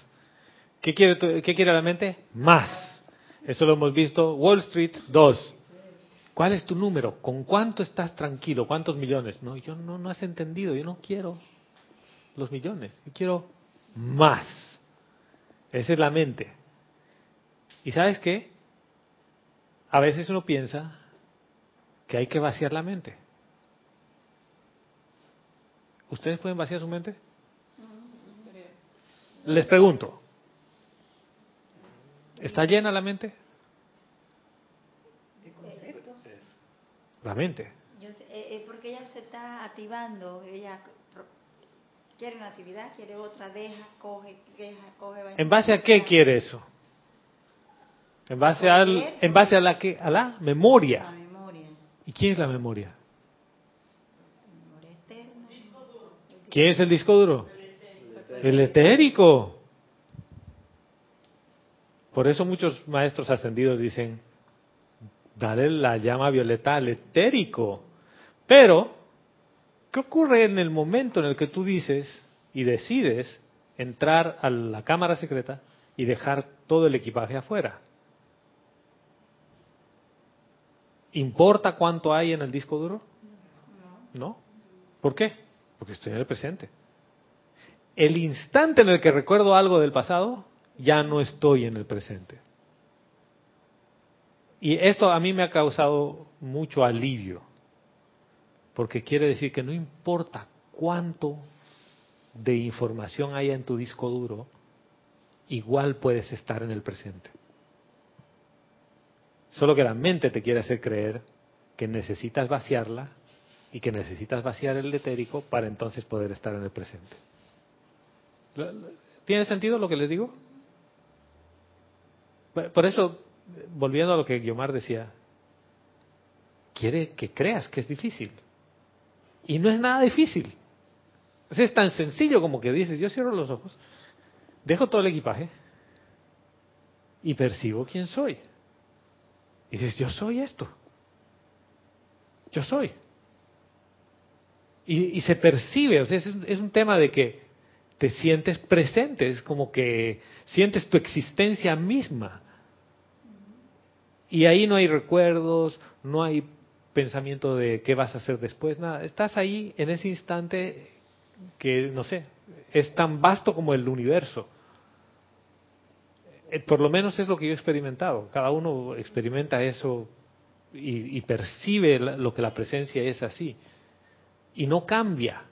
¿Qué quiere, qué quiere la mente? Más. Eso lo hemos visto. Wall Street 2. ¿Cuál es tu número? ¿Con cuánto estás tranquilo? ¿Cuántos millones? No, yo no, no has entendido. Yo no quiero los millones. Yo quiero más. Esa es la mente. ¿Y sabes qué? A veces uno piensa que hay que vaciar la mente. ¿Ustedes pueden vaciar su mente? Les pregunto, ¿está llena la mente? La mente. Yo eh, eh, porque ella se está activando, ella quiere una actividad, quiere otra, deja, coge, deja, coge. va ¿En base a qué quiere eso? En base al, en base a la que, a la La memoria. memoria, ¿Y quién es la memoria? memoria externa. ¿Quién es el disco duro? El etérico. Por eso muchos maestros ascendidos dicen, dale la llama violeta al etérico. Pero, ¿qué ocurre en el momento en el que tú dices y decides entrar a la cámara secreta y dejar todo el equipaje afuera? ¿Importa cuánto hay en el disco duro? No. ¿Por qué? Porque estoy en el presente. El instante en el que recuerdo algo del pasado, ya no estoy en el presente. Y esto a mí me ha causado mucho alivio, porque quiere decir que no importa cuánto de información haya en tu disco duro, igual puedes estar en el presente. Solo que la mente te quiere hacer creer que necesitas vaciarla y que necesitas vaciar el etérico para entonces poder estar en el presente. ¿Tiene sentido lo que les digo? Por eso, volviendo a lo que Guiomar decía, quiere que creas que es difícil. Y no es nada difícil. O sea, es tan sencillo como que dices, yo cierro los ojos, dejo todo el equipaje y percibo quién soy. Y dices, yo soy esto. Yo soy. Y, se percibe, o sea, es, es un tema de que te sientes presente, es como que sientes tu existencia misma. Y ahí no hay recuerdos, no hay pensamiento de qué vas a hacer después, nada. Estás ahí en ese instante que, no sé, es tan vasto como el universo. Eh, Por lo menos es lo que yo he experimentado. Cada uno experimenta eso y, percibe lo que la presencia es así. Y no cambia.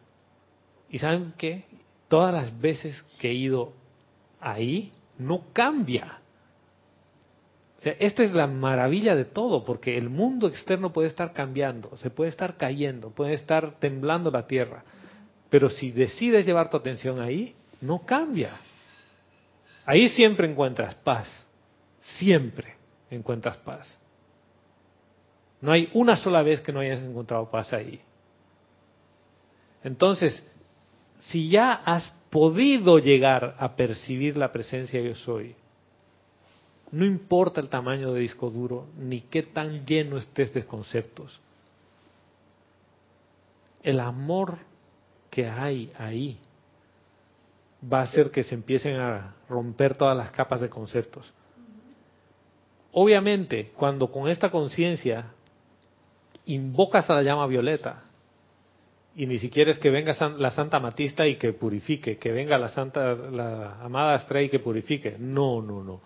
¿Y saben qué? Todas las veces que he ido ahí, no cambia. Esta es la maravilla de todo, porque el mundo externo puede estar cambiando, se puede estar cayendo, puede estar temblando la tierra. Pero si decides llevar tu atención ahí, no cambia. Ahí siempre encuentras paz. Siempre encuentras paz. No hay una sola vez que no hayas encontrado paz ahí. Entonces, si ya has podido llegar a percibir la presencia yo soy, no importa el tamaño de disco duro, ni qué tan lleno estés de conceptos. El amor que hay ahí va a hacer que se empiecen a romper todas las capas de conceptos. Obviamente, cuando con esta conciencia invocas a la llama violeta, y ni siquiera es que venga la Santa Matista y que purifique, que venga la Santa, la amada Astrea y que purifique. No, no, no.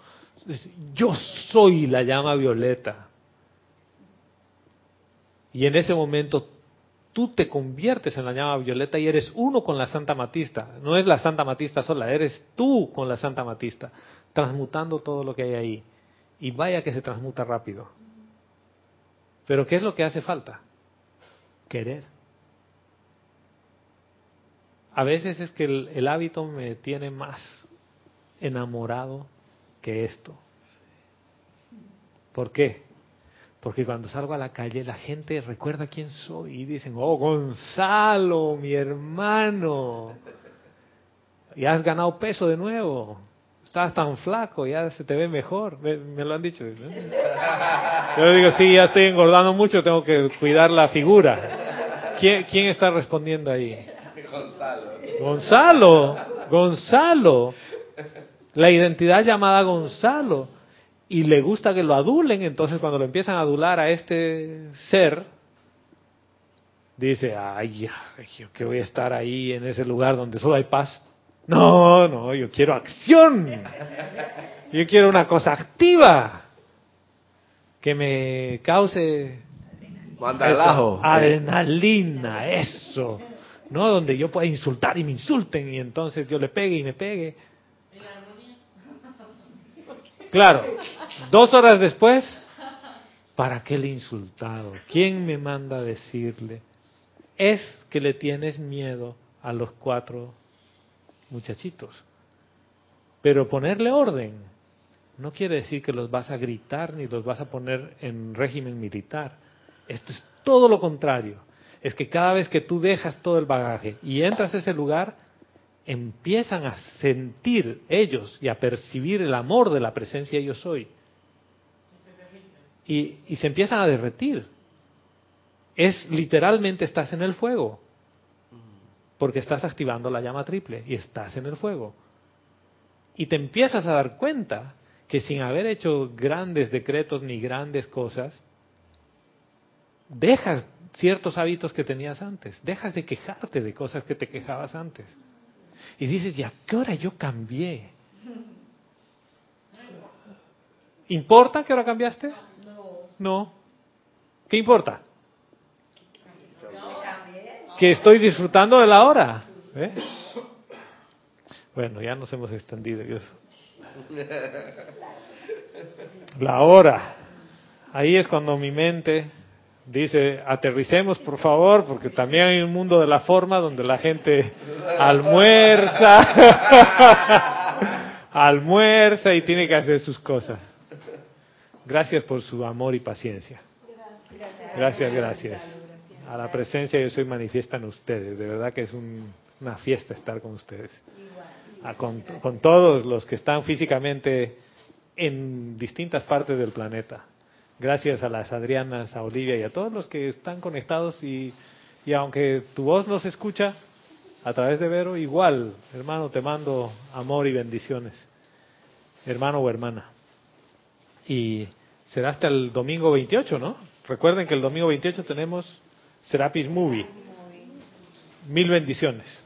Yo soy la llama violeta. Y en ese momento tú te conviertes en la llama violeta y eres uno con la Santa Matista. No es la Santa Matista sola, eres tú con la Santa Matista, transmutando todo lo que hay ahí. Y vaya que se transmuta rápido. Pero ¿qué es lo que hace falta? Querer. A veces es que el, el hábito me tiene más enamorado que esto. ¿Por qué? Porque cuando salgo a la calle la gente recuerda quién soy y dicen, oh Gonzalo, mi hermano, ya has ganado peso de nuevo, estabas tan flaco, ya se te ve mejor, me, me lo han dicho. ¿no? Yo digo, sí, ya estoy engordando mucho, tengo que cuidar la figura. ¿Quién, quién está respondiendo ahí? Gonzalo, Gonzalo, la identidad llamada Gonzalo, y le gusta que lo adulen, entonces cuando lo empiezan a adular a este ser, dice, ay, yo que voy a estar ahí en ese lugar donde solo hay paz, No, no, yo quiero acción. Yo quiero una cosa activa que me cause eso, adrenalina, eso. ¿No? Donde yo pueda insultar y me insulten y entonces yo le pegue y me pegue. Claro, dos horas después, ¿para qué le insultado? ¿Quién me manda a decirle? Es que le tienes miedo a los cuatro muchachitos. Pero ponerle orden no quiere decir que los vas a gritar ni los vas a poner en régimen militar. Esto es todo lo contrario. Es que cada vez que tú dejas todo el bagaje y entras a ese lugar, empiezan a sentir ellos y a percibir el amor de la presencia yo soy. Y, y se empiezan a derretir. Es literalmente estás en el fuego. Porque estás activando la llama triple y estás en el fuego. Y te empiezas a dar cuenta que sin haber hecho grandes decretos ni grandes cosas, dejas ciertos hábitos que tenías antes, dejas de quejarte de cosas que te quejabas antes. Y dices, ¿y a qué hora yo cambié? ¿Importa qué hora cambiaste? No. ¿Qué importa? Que estoy disfrutando de la hora. ¿eh? Bueno, ya nos hemos extendido. La hora. Ahí es cuando mi mente dice, aterricemos por favor, porque también hay un mundo de la forma donde la gente almuerza, almuerza y tiene que hacer sus cosas. Gracias por su amor y paciencia. Gracias, gracias. A la presencia yo soy manifiesta en ustedes. De verdad que es un- una fiesta estar con ustedes. A con, con todos los que están físicamente en distintas partes del planeta. Gracias a las Adrianas, a Olivia y a todos los que están conectados y, y aunque tu voz no se escucha a través de Vero, igual, hermano, te mando amor y bendiciones, hermano o hermana. Y será hasta el domingo 28, ¿no? Recuerden que el domingo 28 tenemos Serapis Movie. Mil bendiciones.